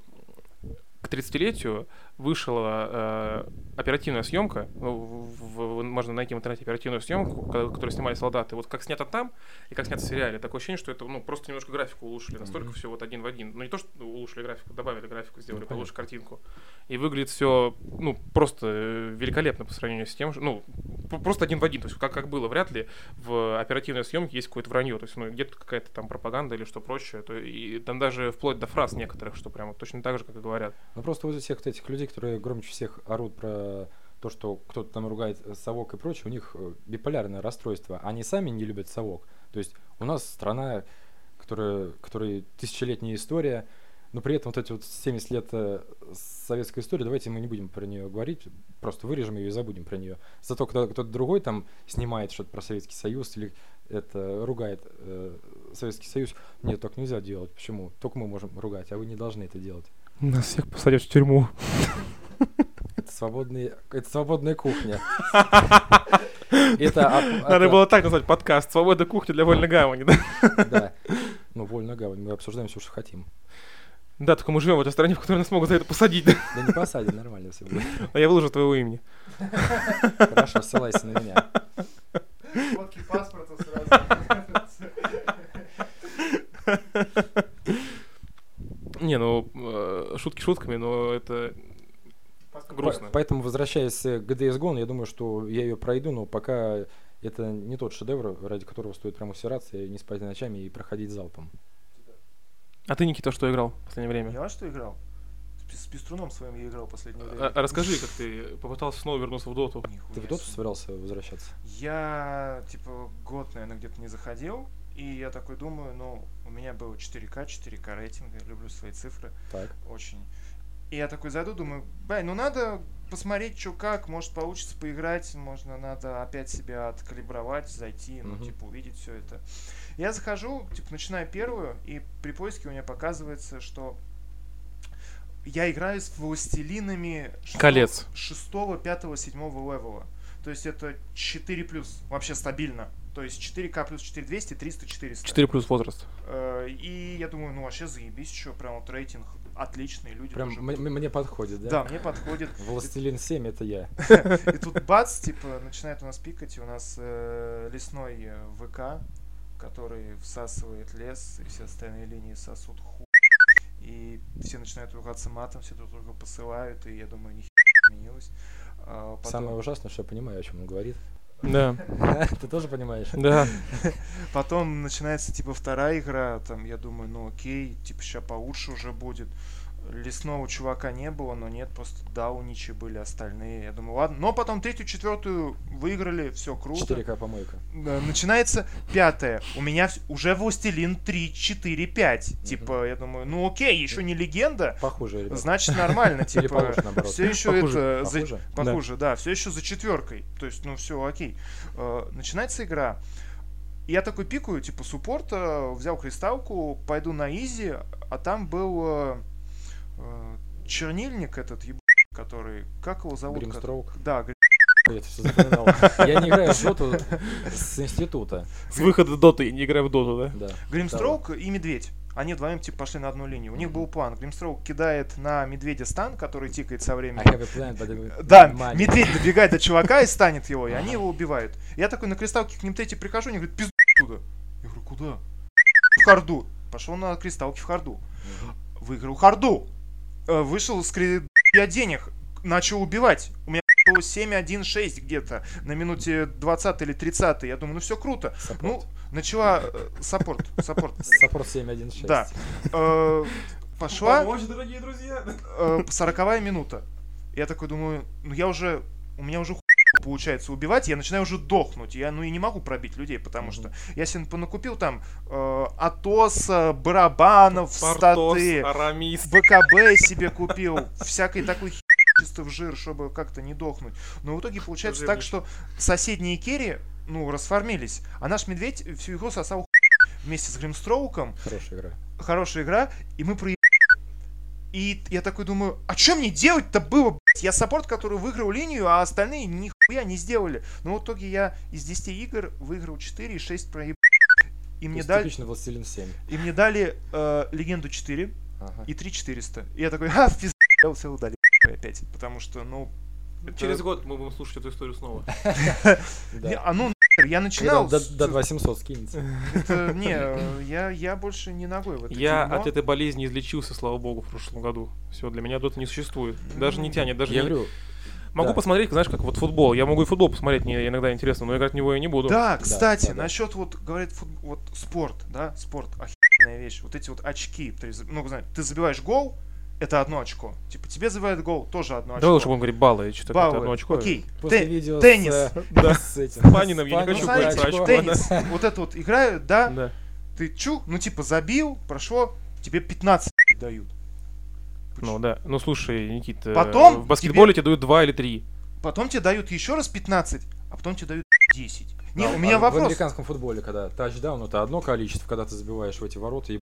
к 30-летию вышла э, оперативная съемка, ну, в- в- можно найти в интернете оперативную съемку, ко- которую снимали солдаты. Вот как снято там и как снято в сериале. Такое ощущение, что это ну, просто немножко графику улучшили. Настолько Мгм. все вот один в один. Ну не то, что улучшили графику, добавили графику, сделали Ну, получше картинку. И выглядит все ну, просто э, великолепно по сравнению с тем, что- ну, просто один в один. То есть как, как было, вряд ли в оперативной съемке есть какое-то вранье. То есть ну, где-то какая-то там пропаганда или что прочее. То, и там даже вплоть до фраз некоторых, что прямо точно так же, как и говорят. Ну просто вот всех вот этих людей, которые громче всех орут про то, что кто-то там ругает э, совок и прочее, у них э, биполярное расстройство. Они сами не любят совок. То есть у нас страна, которая, которой тысячелетняя история, но при этом вот эти вот 70 лет э, советской истории, давайте мы не будем про нее говорить, просто вырежем ее и забудем про нее. Зато когда кто-то другой там снимает что-то про Советский Союз или это ругает э, Советский Союз, нет, так нельзя делать. Почему? Только мы можем ругать, а вы не должны это делать. Нас всех посадят в тюрьму. Это свободные, это свободная кухня. Это, Надо было так назвать подкаст. Свобода кухни для вольной гавани, да? да. Ну, вольно гавань, мы обсуждаем все, что хотим. Да, только мы живем в этой стране, в которой нас могут за это посадить. да. Не посадим, нормально все будет. А я выложу твоего имени. Хорошо, ссылайся на меня. Фотки паспорта сразу. Не, ну, э, шутки шутками, но это грустно. По- Поэтому, возвращаясь к GDS Gone, я думаю, что я ее пройду, но пока это не тот шедевр, ради которого стоит прям усираться и не спать ночами и проходить залпом. А ты, Никита, что играл в последнее время? Я что играл? С пиструном своим я играл в последнее А- время. а расскажи, как ты попытался снова вернуться в доту. Нихуя Ты в доту себе. собирался возвращаться? Я, типа, год, наверное, где-то не заходил. И я такой думаю, ну, у меня было 4К, 4К рейтинг, я люблю свои цифры Так. очень. И я такой зайду, думаю, бай, ну надо посмотреть, что как, может получится поиграть, можно, надо опять себя откалибровать, зайти, ну, Мгм. типа, увидеть все это. Я захожу, типа, начинаю первую, и при поиске у меня показывается, что я играю с властелинами Колец. шестого, пятого, седьмого левела. То есть это 4 плюс, вообще стабильно. То есть 4К плюс 4200, 300, 400. 4 плюс возраст. Э, И я думаю, ну вообще заебись, что прям вот рейтинг отличный, люди Прям тоже мне подходит, да? Да, мне подходит. Властелин 7 это я. И тут бац, типа, начинает у нас пикать, и у нас э, лесной э, ВК, который всасывает лес, и все остальные линии сосут хуй. И все начинают ругаться матом, все друг друга посылают, и я думаю, нихера изменилось. А потом- Самое ужасное, что я понимаю, о чем он говорит. Да, Ты тоже понимаешь? да. Потом начинается, типа, вторая игра, там, я думаю, ну окей, типа, сейчас получше уже будет. Лесного чувака не было, но нет, просто дауничи были остальные. Я думаю, ладно. Но потом третью, четвертую выиграли, все круто. 4К помойка. Да, Начинается пятая. У меня уже Властелин 3, 4, 5. Типа, я думаю, ну окей, еще не легенда. Похуже, ребята. Значит, нормально, типа, наоборот. все еще Похуже. это за- Похуже? похуже, да, все еще за четверкой. То есть, ну все, окей. Э, Начинается игра. Я такой пикаю, типа, суппорта, взял кристалку, пойду на изи, а там был э, чернильник этот, еб... который, как его зовут? Гримстроук. Да, Я это все запоминал. Я не играю в доту с института. С выхода доты, я не играю в доту, да? Да. Гримстроук и Медведь. Они вдвоем типа пошли на одну линию. У них был план. Гримстроук кидает на Медведя стан, который тикает со временем. plan, but the Да, money. медведь добегает до чувака и станет его, и они его убивают. Я такой на кристалке к ним третий прихожу, они говорят, пизду туда. Я говорю, куда? В харду. Пошел на кристалке в харду. Выиграл харду. Э, Вышел с кредит денег. Начал убивать. У меня было 7-1-6 где-то на минуте 20 или 30. Я думаю, ну все круто. Ну, Саппорт. начала э, саппорт. Саппорт. Саппорт 7.1.6. Да. Э, Пошла дорогие друзья. сороковая минута. Я такой думаю, ну я уже, у меня уже хуй получается убивать, я начинаю уже дохнуть. Я ну и не могу пробить людей, потому что я себе понакупил там э, Атоса, барабанов, Портос, статы, Арамис. БКБ себе купил, всякой такой чисто в жир, чтобы как-то не дохнуть. Но в итоге получается так, что соседние керри, ну, расформились, а наш медведь всю игру сосал хуй вместе с Гримстроуком, Хорошая игра. хорошая игра, и мы проебали. И я такой думаю, а что мне делать-то было, блядь? Я саппорт, который выиграл линию, а остальные нихуя не сделали. Но в итоге я из 10 игр выиграл 4 и 6 проеб... И мне дали, Властелин 7. и мне дали э, Легенду 4 Ага. и 3 400. И я такой, а, в пизду, я все удали опять. Потому что, ну... это- Через год мы будем слушать эту историю снова. А ну я начинал... до, с- до 2800 скинется. это- не, я, я больше не ногой в это Я дерьмо. от этой болезни излечился, слава богу, в прошлом году. Все, для меня дота не существует. Даже не тянет, даже Я не- говорю, Могу да. посмотреть, знаешь, как вот футбол. Я могу и футбол посмотреть, мне иногда интересно, но играть в него я не буду. Да, кстати, да, да. насчет вот, говорит, фут- вот спорт, да, спорт, охеренная вещь. Вот эти вот очки, ты, ну, знаешь, ты забиваешь гол, это одно очко. Типа, тебе забивают гол, тоже одно очко. Давай лучше будем говорить баллы, что-то Баллы, одно очко. окей. после Те- видео теннис. с, э, Да. с этим. С Паниным я не хочу Ну, говорить про очко. теннис, вот это вот играют, да, Да. ты чу, ну, типа, забил, прошло, тебе 15 дают. Ну да. Ну слушай, Никита, Потом в баскетболе тебе дают два или три. Потом тебе дают еще раз 15, а потом тебе дают 10. Не, А- у меня а В вопрос. американском футболе, когда тачдаун, это одно количество, когда ты забиваешь в эти ворота, и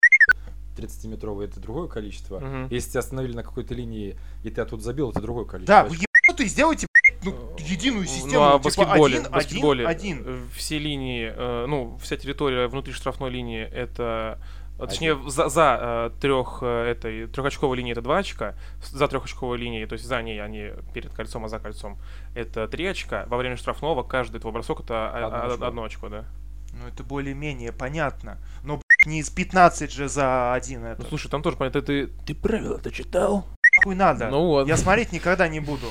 30-метровые, это другое количество. Мгм. Если тебя остановили на какой-то линии, и ты оттуда забил, это другое количество. Да, вы ебанутые, сделайте, ну, единую систему, Ну, а в типа, баскетболе, один, баскетболе один, один. э, все линии, э, ну, вся территория внутри штрафной линии это а, Точнее, за, за трех, этой трехочковой линии это 2 очка, за трехочковой линией, то есть за ней они перед кольцом, а за кольцом это 3 очка. Во время штрафного каждый твой бросок это а- Одно а- очко. одно очко, да. Ну, это более-менее понятно. Но, не из 15 же за один это. Ну слушай, там тоже понятно, ты, ты правила-то читал? Хуй надо. Ну вот. Я смотреть никогда не буду.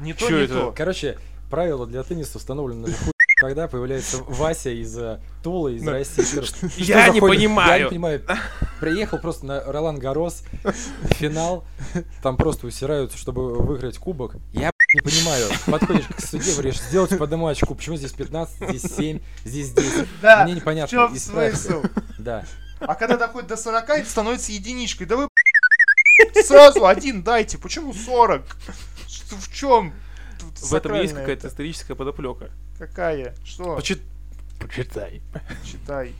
Не то, Чё не это? то. Короче, правила для тенниса установлены на хуй, когда появляется Вася из э, Тулы, из России. Что- что я за не хуйня? понимаю. Я не понимаю. Приехал просто на Ролан Гарос, финал, там просто усираются, чтобы выиграть кубок. Я не понимаю. Подходишь к судье, говоришь, сделайте по одному очку. Почему здесь 15, здесь 7, здесь 10? Да, Мне в непонятно. чем исправьте. смысл? Да. А когда доходит до 40, это становится единичкой. Да вы сразу один дайте. Почему 40? Что, в чем? Тут В этом есть какая-то это? историческая подоплека. Какая? Что? Почитай. Читай.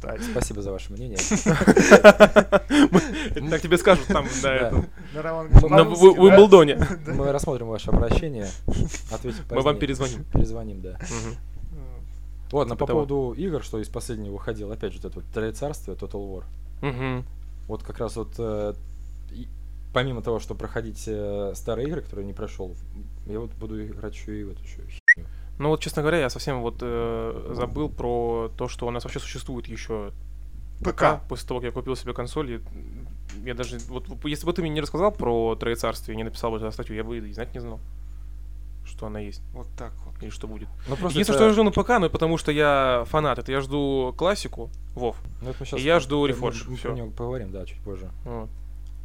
Читай. Спасибо за ваше мнение. Так тебе скажут там, да, На? Уимблдоне. Мы рассмотрим ваше обращение. Ответим Мы вам перезвоним. Перезвоним, да. Мгм. Ладно, Типа по поводу игр, что из последнего выходил, опять же, вот это вот Трое царствия, Total War. Вот как раз вот э, помимо того, что проходить э, старые игры, которые не прошел, я вот буду играть еще и в эту еще. Ну вот, честно говоря, я совсем вот э, забыл про то, что у нас вообще существует еще ПК. После того, как я купил себе консоль, я, я даже... Вот если бы ты мне не рассказал про Трое Царствие и не написал бы эту статью, я бы и знать не знал. что она есть. Вот так вот. Или что будет. Ну, просто Единственное, это- что я жду на ПК, ну потому что я фанат. Это я жду классику, Вов. ну, это мы щас- и я жду мы- Reforged, Мы про него поговорим, да, чуть позже. Вот.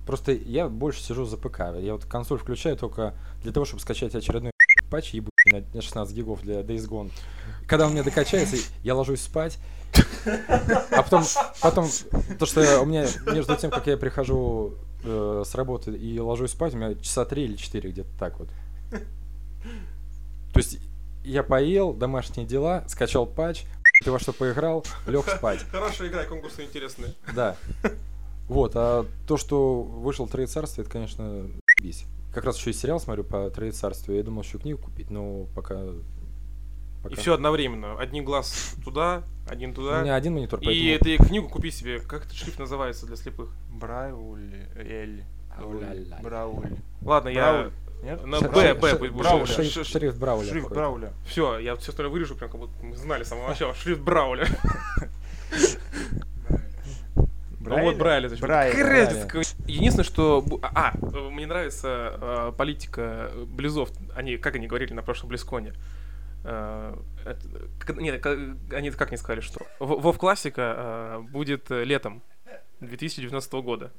Просто я больше сижу за ПК. Я вот консоль включаю только для того, чтобы скачать очередной патч ебучий на на 16 гигов для Days Gone. Когда он мне докачается, я ложусь спать. А потом, потом, то что у меня между тем, как я прихожу э, с работы и ложусь спать, у меня часа три или четыре где-то так вот. То есть я поел, домашние дела, скачал патч, ты во что поиграл, лег спать. Хорошая игра, конкурсы интересные. Да. Вот, а то, что вышел Трейд Царство, это, конечно, бись. Как раз еще и сериал смотрю по Трейд Царству. Я думал еще книгу купить, но пока... И пока- все одновременно. Один глаз туда, один У туда. меня один монитор, поэтому... И ты книгу купи себе. Как этот шрифт называется для слепых? Брауль, Эль. Брауль. Брауль. я... Нет? На Б, Б будет. Брауль, Ш- шрифт- ш- ш- Шрифт Брауля. Шрифт какой-то. Брауля. Все, я все остальное вырежу, прям как будто мы знали с самого начала. Шрифт Брауля. Ну вот Брайля. зачем? Брайля. Брайля. Единственное, что... А, мне нравится э, политика Близов. Они, как они говорили на прошлом Близконе? Э, Нет, они как не сказали, что Вов Классика э, будет летом 2019 года.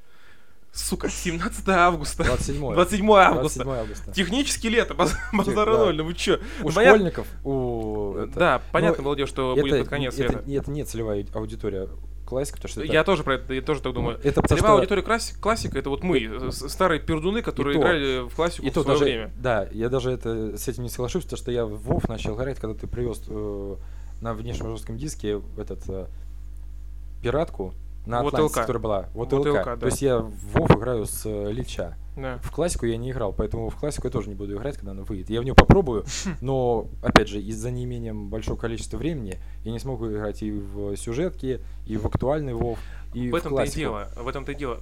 Сука, 17 августа. 27 27 августа. 27 августа. Технически лето, баз- базара Да. ноль, ну вы чё? У Понятно- школьников, у... это- Да, понятно ну, было дело, что это, будет под конец это, лета. это не целевая аудитория классика, потому что это... Я тоже про это, я тоже так думаю. Это потому Целевая что- аудитория класси- классика это вот мы, э, с- старые пердуны, которые то- играли в классику И в то свое даже, время. да, я даже это с этим не соглашусь, потому что я в WoW начал играть, когда ты привез э, на внешнем жестком диске этот э, пиратку на Вот Атлантисе, LK. которая была. Вот, Вот да. То есть я в WoW играю с э, Лича. Да. В классику я не играл, поэтому в классику я тоже не буду играть, когда она выйдет. Я в нее попробую, но, опять же, из-за неимением большого количества времени я не смогу играть и в сюжетки, и в актуальный WoW, и в в этом-то и дело. В этом-то и дело.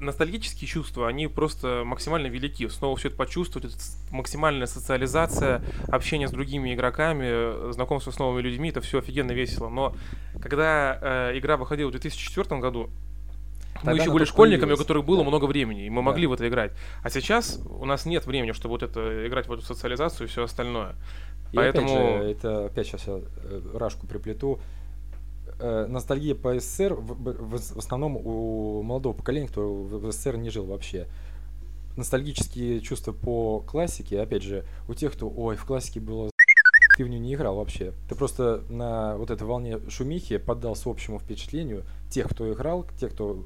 Ностальгические чувства, они просто максимально велики. Снова все это почувствовать, это максимальная социализация, общение с другими игроками, знакомство с новыми людьми, это все офигенно весело. Но когда э, игра выходила в 2004 году, мы Тогда еще она были школьниками, у которых было Да. много времени, и мы Да. могли в это играть. А сейчас у нас нет времени, чтобы вот это играть в эту социализацию и все остальное. И Поэтому- опять же, это опять сейчас я э, рашку приплету. Э, ностальгия по СССР в, в- в основном у молодого поколения, кто в, в СССР не жил вообще. Ностальгические чувства по классике, опять же, у тех, кто, ой, в классике было ты в нее не играл вообще. Ты просто на вот этой волне шумихи поддался общему впечатлению тех, кто играл, тех, кто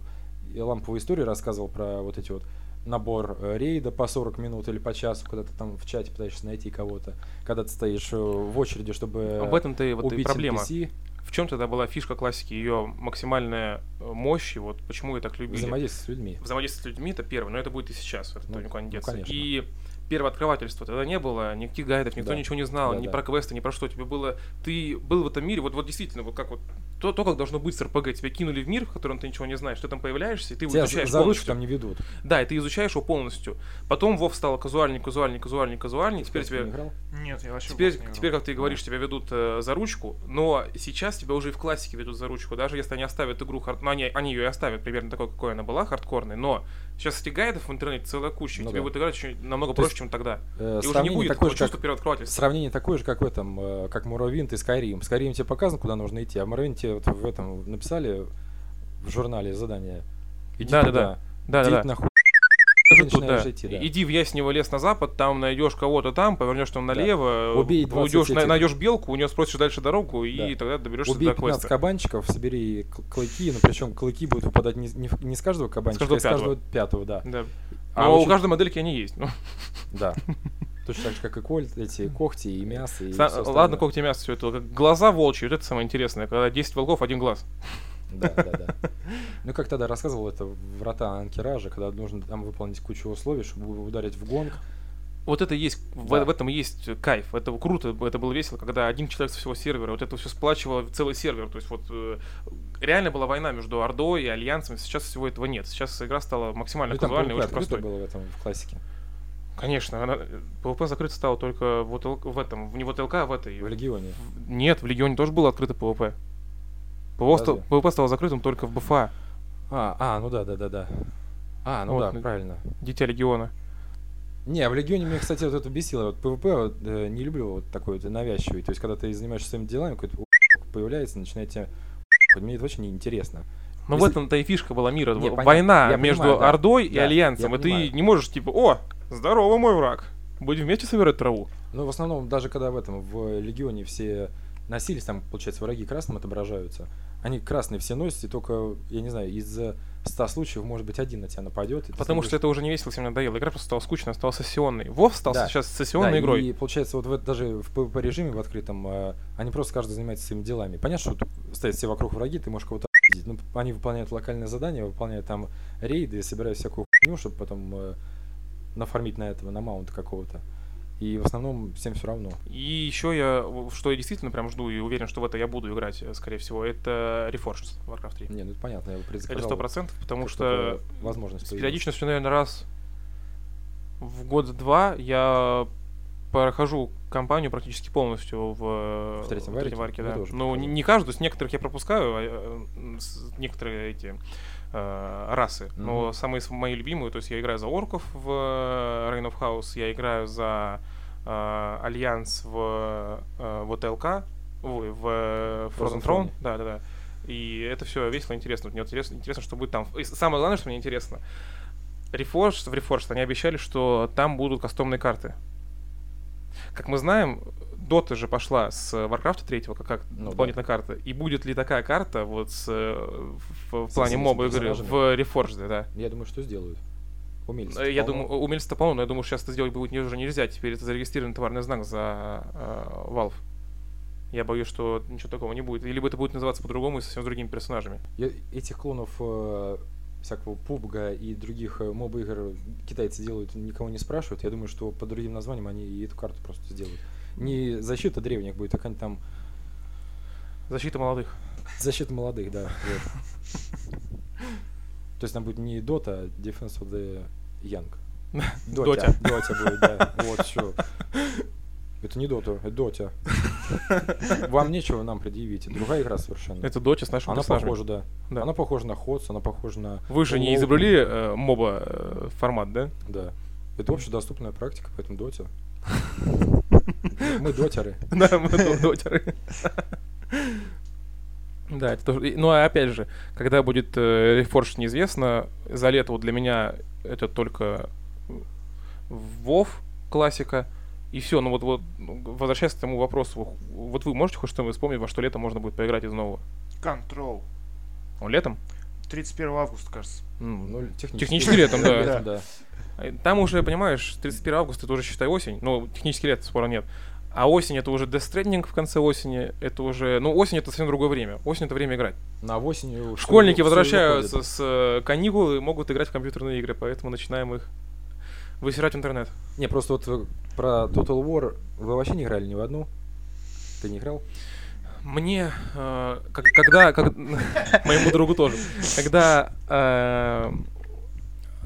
и ламповые истории рассказывал про вот эти вот набор э, рейда по 40 минут или по часу, когда ты там в чате пытаешься найти кого-то, когда ты стоишь э, в очереди, чтобы В этом-то и вот и убить проблема. NPC, В чем тогда была фишка классики, ее максимальная э, мощь, и вот почему ее так любили. взаимодействие с людьми. Взаимодействие с людьми это первое, но это будет и сейчас, это Ну, никуда не ну, деться. конечно. и первое открывательство тогда не было, никаких гайдов, никто Да. ничего не знал, Да, ни да. про квесты, ни про что. Тебе было, ты был в этом мире, вот, вот действительно, вот как вот то, то, как должно быть с РПГ, тебя кинули в мир, в котором ты ничего не знаешь, ты там появляешься, и ты его Тебя изучаешь за ручку полностью. там не ведут. Да, и ты изучаешь его полностью. Потом Вов стал казуальный, казуальный, казуальный, казуальный. Теперь Просто не тебе играл. Нет, я вообще Теперь, не играл. теперь, как ты говоришь, тебя ведут э, за ручку, но сейчас тебя уже и в классике ведут за ручку, даже если они оставят игру хард... Ну, они, они ее и оставят примерно такой, какой она была, хардкорной, но сейчас этих гайдов в интернете целая куча, и Ну тебе да. будет играть очень, намного То проще, есть, чем тогда. Э, и уже не сравнение будет такое такого же, чувства как, первооткрывательства. сравнение такое же, как в этом, э, как Morrowind и Skyrim. Skyrim тебе показано, куда нужно идти, а в Morrowind тебе вот в этом написали в журнале задание. Иди Да, да, туда. да. Да, да, Иди да. нахуй. Да. начинаешь идти, да. Иди в Яснево лес на запад, там найдешь кого-то там, повернешь там Да. налево, Убей 20 уйдешь, на- найдешь белку, у нее спросишь дальше дорогу, и Да. тогда доберешься Убей до 15 квеста. кабанчиков, собери кл- клыки, но причем клыки будут выпадать не, с- не не с каждого кабанчика, каждого а с каждого пятого, да. Да. А Но у очень- каждой модельки они есть. ну. Да. Точно так же, как и коль, эти когти и мясо. И Са- Ладно, когти мясо, все это. Глаза волчьи, вот это самое интересное. Когда 10 волков, один глаз. Да, да, да. Ну, как тогда рассказывал, это врата Анкеража, когда нужно там выполнить кучу условий, чтобы ударить в гонг. Вот это есть, в, Да. в этом и есть кайф. Это круто, это было весело, когда один человек со всего сервера, вот это все сплачивало целый сервер. То есть вот э, реально была война между Ордой и Альянсом, сейчас всего этого нет. Сейчас игра стала максимально Ну, и казуальной, очень простой. было в этом, в классике. Конечно, она, э, PvP закрыто стало только вот Л- в этом, в- не вот ЛК, а в этой. В Легионе. в- Нет, в Легионе тоже было открыто. PvP, стал- Разве? PvP стало закрытым только в БФА, А, а, ну да, да, да, да. А, ну Вот, да, ну, правильно. Дитя Легиона. Не, а в Легионе мне, кстати, вот это бесило. Вот PvP вот, э, не люблю вот такой вот навязчивый. То есть, когда ты занимаешься своими делами, какой-то появляется, начинает тебя мне это очень неинтересно. Ну в Если- этом-то и фишка была мира. Не, В- понятно. Война Я между понимаю, да. Ордой и Да, Альянсом. И ты понимаю. не можешь типа, о, здорово, мой враг. Будем вместе собирать траву. Ну, в основном, даже когда в этом, в Легионе все носились, там, получается, враги красным отображаются, они красные все носят, и только, я не знаю, из 100 случаев, может быть, один на тебя нападет. Потому что это уже не весело, всем надоело. Игра просто стала скучной, стала сессионной. Вов стал Да. сейчас сессионной Да, игрой. И получается, вот в это- даже в PvP режиме в открытом, э, они просто каждый занимается своими делами. Понятно, что тут стоят все вокруг враги, ты можешь кого-то. Ну, они выполняют локальные задания, выполняют там рейды, собирают всякую хуйню, чтобы потом э, нафармить на этого, на маунта какого-то. И в основном всем все равно. И еще я, что я действительно прям жду и уверен, что в это я буду играть, э, скорее всего, это Reforged Warcraft 3. Не, ну это понятно, я его Это предзаказал. сто процентов, потому как что возможность с периодичностью, наверное, раз в год-два я прохожу кампанию практически полностью в, В третьем в варике? варке, Я да. Ну, не, не каждую, с некоторых я пропускаю, а, э, с- некоторые эти э, расы. Но Мгм. самые мои любимые, то есть я играю за орков в э, Reign of Chaos, я играю за э, Альянс в, э, в ТЛК, ой, в э, Frozen Throne, Throne. да, да, да. И это все весело, интересно. Мне интересно, интересно, что будет там. И самое главное, что мне интересно, Reforged, в Reforged они обещали, что там будут кастомные карты. Как мы знаем, Дота же пошла с Warcraft 3, как, как Ну дополнительная карта. И будет ли такая карта вот с, э, в, в С плане моба игры в Reforged, да? Я думаю, что сделают. Умельцы. Э, Я полно. думаю, умельцы-то полно, но я думаю, сейчас это сделать будет уже нельзя. Теперь это зарегистрированный товарный знак за э, Valve. Я боюсь, что ничего такого не будет. И Либо это будет называться по-другому и совсем с другими персонажами. Я- этих клонов э, всякого пубга и других э, моб игр китайцы делают, никого не спрашивают. Я думаю, что под другим названием они и эту карту просто сделают. Не защита древних будет, а какая-нибудь там Защита молодых. защита молодых, да. вот. То есть там будет не Dota, а Defense of the Young. Дотя. Дотя будет, да. Вот что. Это не Дота, это Дотя. Вам нечего нам предъявить. Другая игра совершенно. Это Доти с нашими Она похожа, да. Да. Она похожа на Ходс, она похожа на... Вы же не изобрели э, моба э, формат, да? Да. Это общедоступная практика, поэтому Доте. Мы дотеры. Да, мы до- дотеры. Да, это тоже. Ну, а опять же, когда будет э, Reforged, неизвестно. За лето вот для меня это только Вов классика. И все, ну вот, вот ну, возвращаясь к тому вопросу, вот вы можете хоть что-нибудь вспомнить, во что лето можно будет поиграть из нового? Control. Ну, летом? 31 августа, кажется. М, Ну, технически. Технически летом, да. Э, Там уже, понимаешь, 31 августа это уже считай осень. Ну, технически лет спора нет. А осень это уже Death Stranding в конце осени. Это уже. Ну, осень это совсем другое время. Осень это время играть. На осенью... Школьники возвращаются с э, каникул и могут играть в компьютерные игры, поэтому начинаем их высирать в интернет. Не, просто вот э, про Total War вы вообще не играли ни в одну? Ты не играл? Мне, э, когда, как, моему другу тоже, когда э,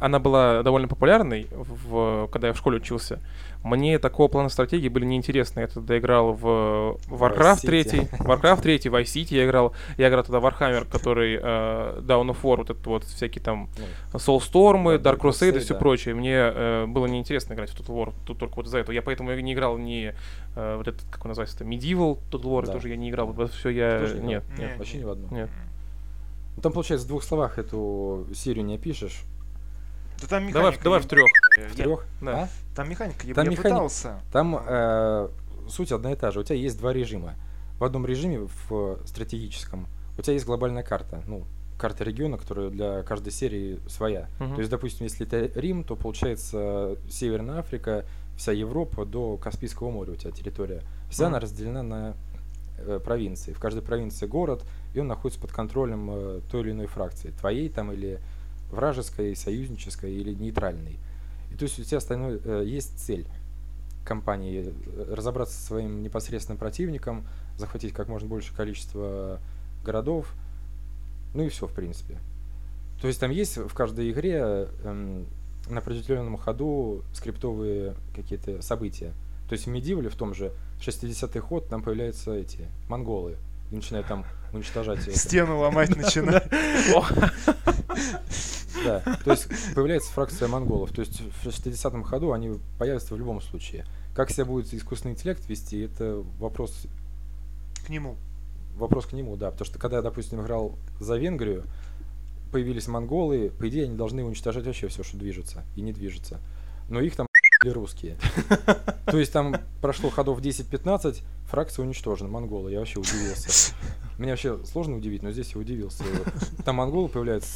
она была довольно популярной, в, когда я в школе учился, мне такого плана стратегии были неинтересны. Я тогда играл в Warcraft Vice 3, City. Warcraft 3, Vice City я играл, я играл тогда Warhammer, который э, Down of War, вот этот вот всякие там Ну, Soulstorm, Dark Crusade и все да. прочее. Мне э, было неинтересно играть в Total War, тут только вот из-за этого. Я поэтому не играл ни э, вот этот, как он называется, Medieval Total War, Да. тоже я не играл. Вот все я... Нет, Не, нет. Вообще ни в одну. Нет. Ну, там, получается, в двух словах эту серию не опишешь. Да там Давай, механика давай еб- в трех. В трех? Да. А? Там механика, я, Там я механи- пытался. Там э, суть одна и та же. У тебя есть два режима. В одном режиме, в стратегическом, у тебя есть глобальная карта. Ну, карта региона, которая для каждой серии своя. Мгм. То есть, допустим, если это Рим, то получается Северная Африка, вся Европа до Каспийского моря у тебя территория. Вся Мгм. она разделена на э, провинции. В каждой провинции город, и он находится под контролем э, той или иной фракции. Твоей там или вражеской, союзнической или нейтральной. И то есть у тебя остальное, э, есть цель компании э, разобраться со своим непосредственным противником, захватить как можно большее количество городов, ну и все, в принципе. То есть там есть в каждой игре эм, на определенном ходу скриптовые какие-то события. То есть в Медивале в том же 60-й ход там появляются эти монголы и начинают там уничтожать. Стену ломать начинаю. Да, то есть появляется фракция монголов. То есть в 60-м ходу они появятся в любом случае. Как себя будет искусственный интеллект вести, это вопрос, К нему. вопрос к нему, да. Потому что когда я, допустим, играл за Венгрию, появились монголы, по идее, они должны уничтожать вообще все, что движется и не движется. Но их там русские. То есть там прошло ходов 10-15, фракция уничтожена, монголы. Я вообще удивился. Меня вообще сложно удивить, но здесь я удивился. Там монголы появляются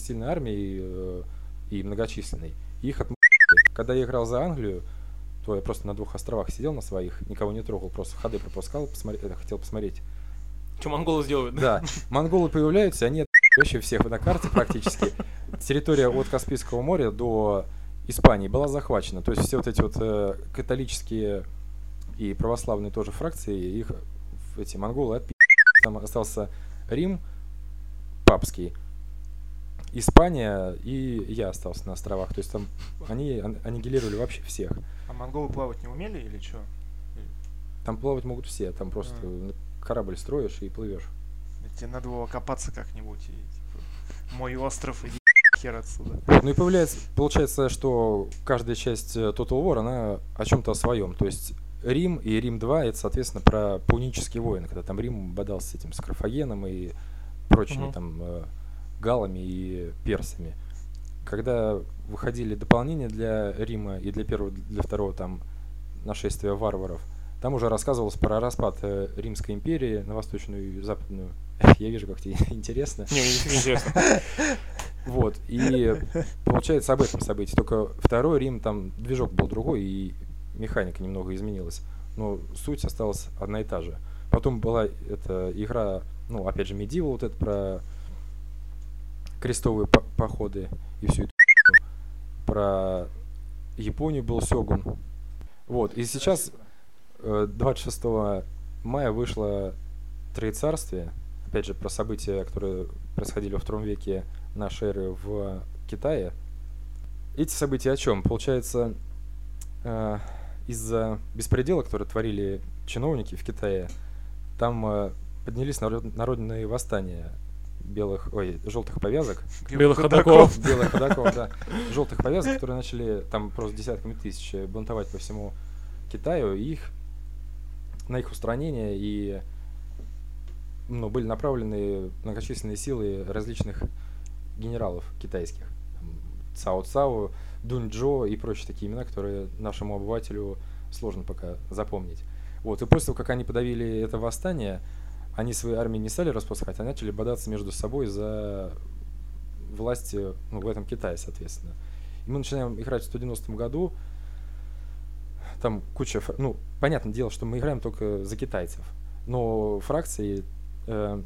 сильной армией э, и многочисленной. Их отм***ли. Когда я играл за Англию, то я просто на двух островах сидел на своих, никого не трогал, просто ходы пропускал, посмотри- э, хотел посмотреть. Что монголы сделают? Да, монголы появляются, они вообще всех на карте практически. Территория от Каспийского моря до Испании была захвачена. То есть все вот эти вот э, католические и православные тоже фракции, их эти монголы отпи***. Там остался Рим папский, Испания и я остался на островах. То есть там они ан- аннигилировали вообще всех. А монголы плавать не умели или что? Там плавать могут все, там просто А. корабль строишь и плывешь. Тебе надо было копаться как-нибудь и типа, мой остров, иди хер отсюда. Ну и появляется, получается, что каждая часть э, Total War, она о чем-то о своем. То есть Рим и Рим 2 это, соответственно, про пунические войны, когда там Рим бодался с этим с Карфагеном и прочими Мгм. там э, галами и персами. Когда выходили дополнения для Рима и для первого, для второго там нашествия варваров, там уже рассказывалось про распад э, Римской империи на восточную и западную. Я вижу, как тебе интересно. Не, действительно интересно. Вот, и получается об этом событии. Только второй Рим, там движок был другой, и механика немного изменилась. Но суть осталась одна и та же. Потом была эта игра, ну, опять же, Medieval, вот это про крестовые по- походы и всю эту. Про Японию был Сёгун. Вот, и сейчас, э, 26 мая вышло Троецарствие, опять же, про события, которые происходили во втором веке нашей эры в Китае. Эти события о чем? Получается, э, из-за беспредела, который творили чиновники в Китае, там э, поднялись народ- народные восстания белых, ой, желтых повязок, Белых ходаков. белых ходаков, да, желтых повязок, которые начали там просто десятками тысяч э, бунтовать по всему Китаю, и их на их устранение и ну, были направлены многочисленные силы различных генералов китайских. Цао Цао, Дунь Джо и прочие такие имена, которые нашему обывателю сложно пока запомнить. Вот, и после того, как они подавили это восстание, они свои армии не стали распускать, а начали бодаться между собой за власть э, ну, в этом Китае, соответственно. И мы начинаем играть в 190 году, там куча, ну, понятное дело, что мы играем только за китайцев, но фракции э,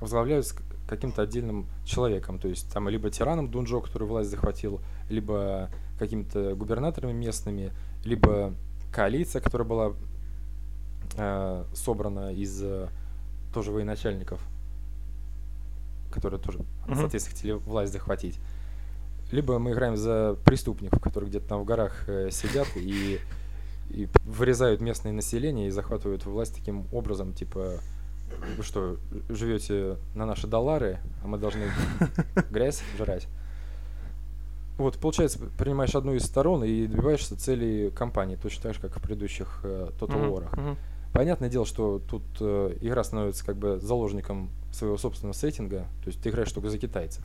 возглавляются каким-то отдельным человеком, то есть там либо тираном Дунджо, который власть захватил, либо какими-то губернаторами местными, либо коалиция, которая была э, собрана из э, тоже военачальников, которые тоже, Мгм. соответственно, хотели власть захватить. Либо мы играем за преступников, которые где-то там в горах э, сидят и, и вырезают местное население и захватывают власть таким образом, типа, вы что, живете на наши доллары, а мы должны грязь жрать. Вот, получается, принимаешь одну из сторон и добиваешься целей компании, точно так же, как в предыдущих э, Total Мгм, War'ах. Понятное дело, что тут э, игра становится как бы заложником своего собственного сеттинга, то есть ты играешь только за китайцев.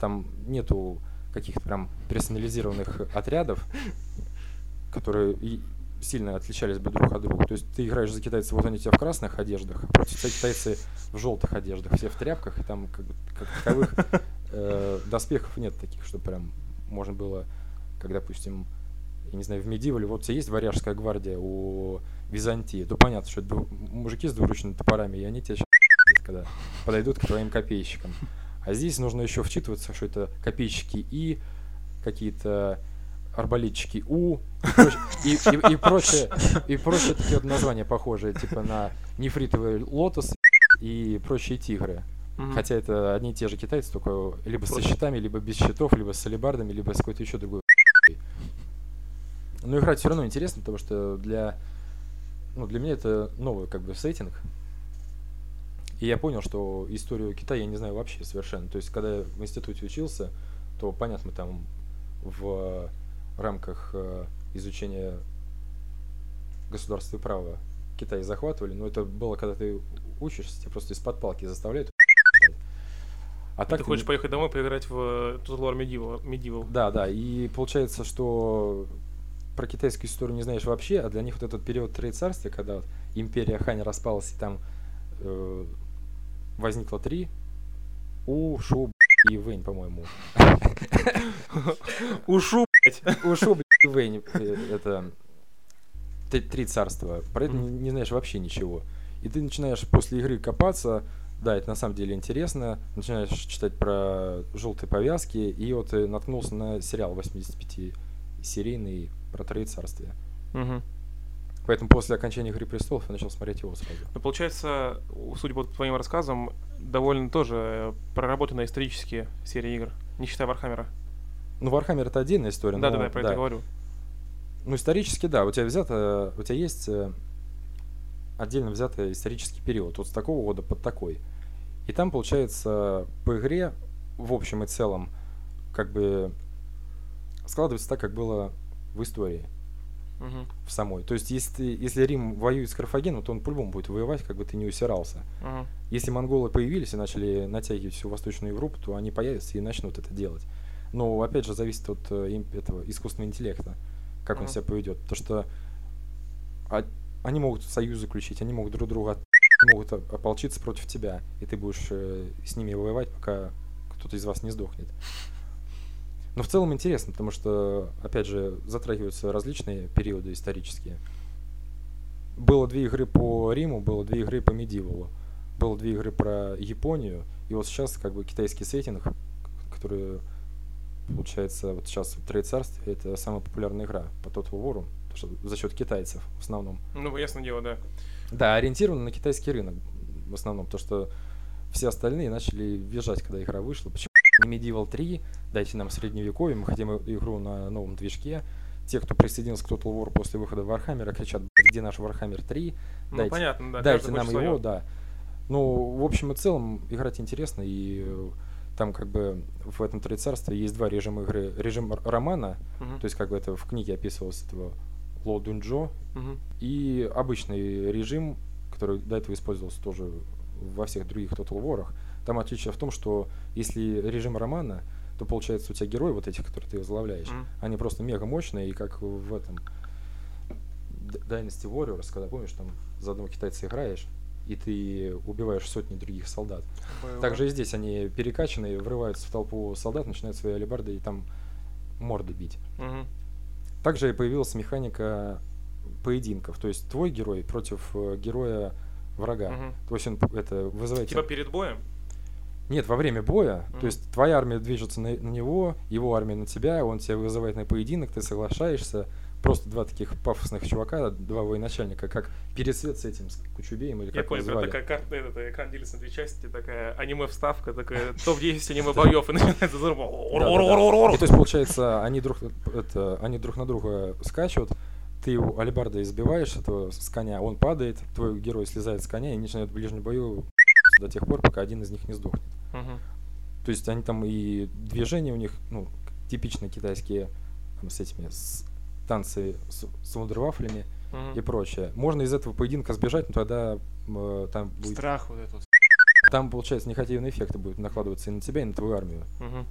Там нету каких-то прям персонализированных отрядов, которые сильно отличались бы друг от друга. То есть ты играешь за китайцев, вот они у тебя в красных одеждах, а против тебя китайцы в желтых одеждах, все в тряпках, и там как, как таковых э, доспехов нет таких, что прям можно было, как, допустим, я не знаю, в Медивале, вот у тебя есть варяжская гвардия у Византии, то понятно, что дву- мужики с двуручными топорами, и они тебя сейчас когда подойдут к твоим копейщикам. А здесь нужно еще вчитываться, что это копейщики И, какие-то арбалетчики У и, и, и- прочее, и прочие такие вот названия похожие, типа на нефритовый лотос и прочие тигры. Мгм. Хотя это одни и те же китайцы, только либо со Просто- щитами, либо без щитов, либо с алебардами, либо с какой-то еще другой Но играть все равно интересно, потому что для, ну, для меня это новый как бы сеттинг. И я понял, что историю Китая я не знаю вообще совершенно. То есть, когда я в институте учился, то понятно, там в рамках э, изучения государства и права Китай захватывали, но это было, когда ты учишься, тебя просто из-под палки заставляют читать. А Ты ты хочешь не- поехать домой поиграть в Total War Medieval? Medieval. Да, да, и получается, что про китайскую историю не знаешь вообще, а для них вот этот период троецарствия, когда вот империя Хань распалась, и там э, возникло три, У, Шу, и Вэнь, по-моему. Ушу, блядь. У Шу, и Вэнь, это три, три царства. Про это не, не знаешь вообще ничего. И ты начинаешь после игры копаться, да, это на самом деле интересно, начинаешь читать про желтые повязки, и вот э, наткнулся на сериал 85-серийный про Троецарствие. Мгм. Поэтому после окончания «Игры престолов» я начал смотреть его сразу. Ну, получается, судя по твоим рассказам, довольно тоже э, проработанная исторические серии игр, не считая Вархаммера. Ну, Вархаммер это отдельная история. но- Да-да-да, я про это говорю. Ну, исторически, да, у тебя взято, у тебя есть э, отдельно взятый исторический период, вот с такого года под такой. И там, получается, по игре, в общем и целом, как бы складывается так, как было в истории, Мгм. в самой. То есть, если, если Рим воюет с Карфагеном, то он по-любому будет воевать, как бы ты не усирался. Мгм. Если монголы появились и начали натягивать всю Восточную Европу, то они появятся и начнут это делать. Но опять же зависит от э, этого искусственного интеллекта, как он Мгм. себя поведет. Потому что а- они могут союз заключить, они могут друг друга от- могут ополчиться против тебя, и ты будешь э, с ними воевать, пока кто-то из вас не сдохнет. Но в целом интересно, потому что, опять же, затрагиваются различные периоды исторические. Было две игры по Риму, было две игры по Медивалу. Было две игры про Японию, и вот сейчас как бы китайский сеттинг, который получается вот сейчас в Троецарстве, это самая популярная игра по Total War, что за счет китайцев в основном. Ну, ясное дело, да. Да, ориентированы на китайский рынок в основном, потому что все остальные начали визжать, когда игра вышла. Почему Medieval 3, дайте нам средневековье, мы хотим игру на новом движке. Те, кто присоединился к Total War после выхода Warhammer, кричат, «Блядь, где наш Warhammer 3? Ну, Дайте- понятно, да. Дайте нам его, да. Ну, в общем и целом, играть интересно, и э, там как бы в этом Троецарстве есть два режима игры. Режим романа, Мгм. то есть как бы это в книге описывалось этого Ло Дунджо, Мгм. и обычный режим, который до этого использовался тоже во всех других Total War. Там отличие в том, что если режим романа, то получается у тебя герои вот этих, которые ты возглавляешь, Мгм. они просто мега мощные, и как в этом Dynasty Warriors, когда помнишь, там за одного китайца играешь, и ты убиваешь сотни других солдат. Боевой. Также и здесь они перекачанные, врываются в толпу солдат, начинают свои алебарды и там морды бить. Мгм. Также и появилась механика поединков. То есть твой герой против э, героя врага. Мгм. То есть он это вызывает... Типа перед боем? Нет, во время боя. Мгм. То есть твоя армия движется на, на него, его армия на тебя, он тебя вызывает на поединок, ты соглашаешься. Просто два таких пафосных чувака, два военачальника, как пересвет с этим, с Кучубеем или Я как понял, звали. такая карта, этот экран делится на две части, такая аниме-вставка, такая топ-10 аниме-боев, и начинается. И то есть, получается, они друг, это, они друг на друга скачут, ты его алибарда избиваешь этого с коня, он падает, твой герой слезает с коня и начинает в ближнем бою до тех пор, пока один из них не сдохнет. Мгм. То есть они там и движения у них, ну, типично китайские, там, с этими с- танцы с, с вундервафлями Мгм. и прочее. Можно из этого поединка сбежать, но тогда м, там будет, Страх вот этот. там, получается, негативные эффекты будут накладываться и на тебя, и на твою армию. Мгм.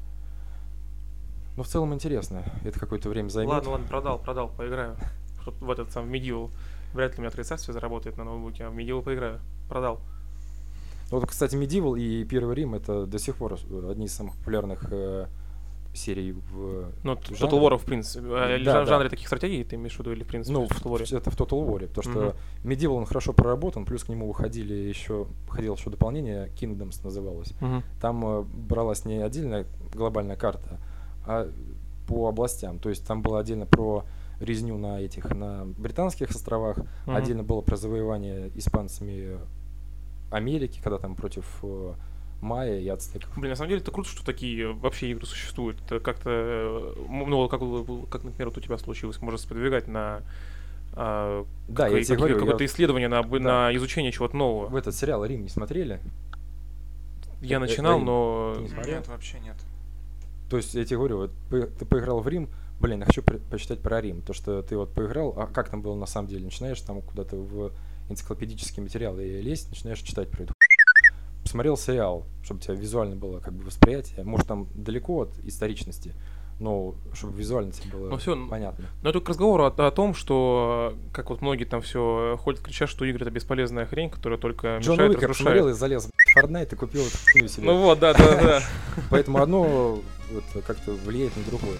Но в целом интересно. Это какое-то время займет. Ладно, ладно, продал, продал, поиграю. В этот сам Medieval. Вряд ли у меня тридцатствие заработает на ноутбуке, а в Medieval поиграю. Продал. Вот, кстати, Medieval и Первый Рим это до сих пор одни из самых популярных э, серий в Ну, в Total. War, в принципе. или Да, в да. жанре таких стратегий ты имеешь в виду, или в принципе Ну, в Total War? это в Total War, потому что Мгм. Medieval он хорошо проработан, плюс к нему выходили еще, выходило еще дополнение, Kingdoms называлось. Мгм. Там э, бралась не отдельная глобальная карта, а по областям. То есть там было отдельно про резню на этих, на британских островах, Мгм. отдельно было про завоевание испанцами Америки, когда там против э, майя и ацтеков. Блин, на самом деле это круто, что такие вообще игры существуют. Это как-то, э, ну, как, у- как, например, вот у тебя случилось, можно сподвигать на а, Да, я какое- тебе говорю, я какое-то вот исследование на, Да. на изучение чего-то нового. в этот сериал Рим не смотрели? Я э, начинал, Рим. но не? Нет, вообще нет. То есть, я тебе говорю, вот ты поиграл в Рим, блин, я хочу при- почитать про Рим. То, что ты вот поиграл, а как там было на самом деле? Начинаешь там куда-то в энциклопедические материалы лезть, начинаешь читать про это. Посмотрел сериал, чтобы у тебя визуально было как бы восприятие. Может, там далеко от историчности, но чтобы визуально тебе было Ну всё, понятно. Но это к разговору о, о том, что, э, как вот многие там все ходят, кричат, что игры это бесполезная хрень, которая только Джон мешает, Уик я разрушает. посмотрел и залез в Fortnite и купил эту себе. Ну вот, да, да, да. Поэтому одно вот, как-то влияет на другое.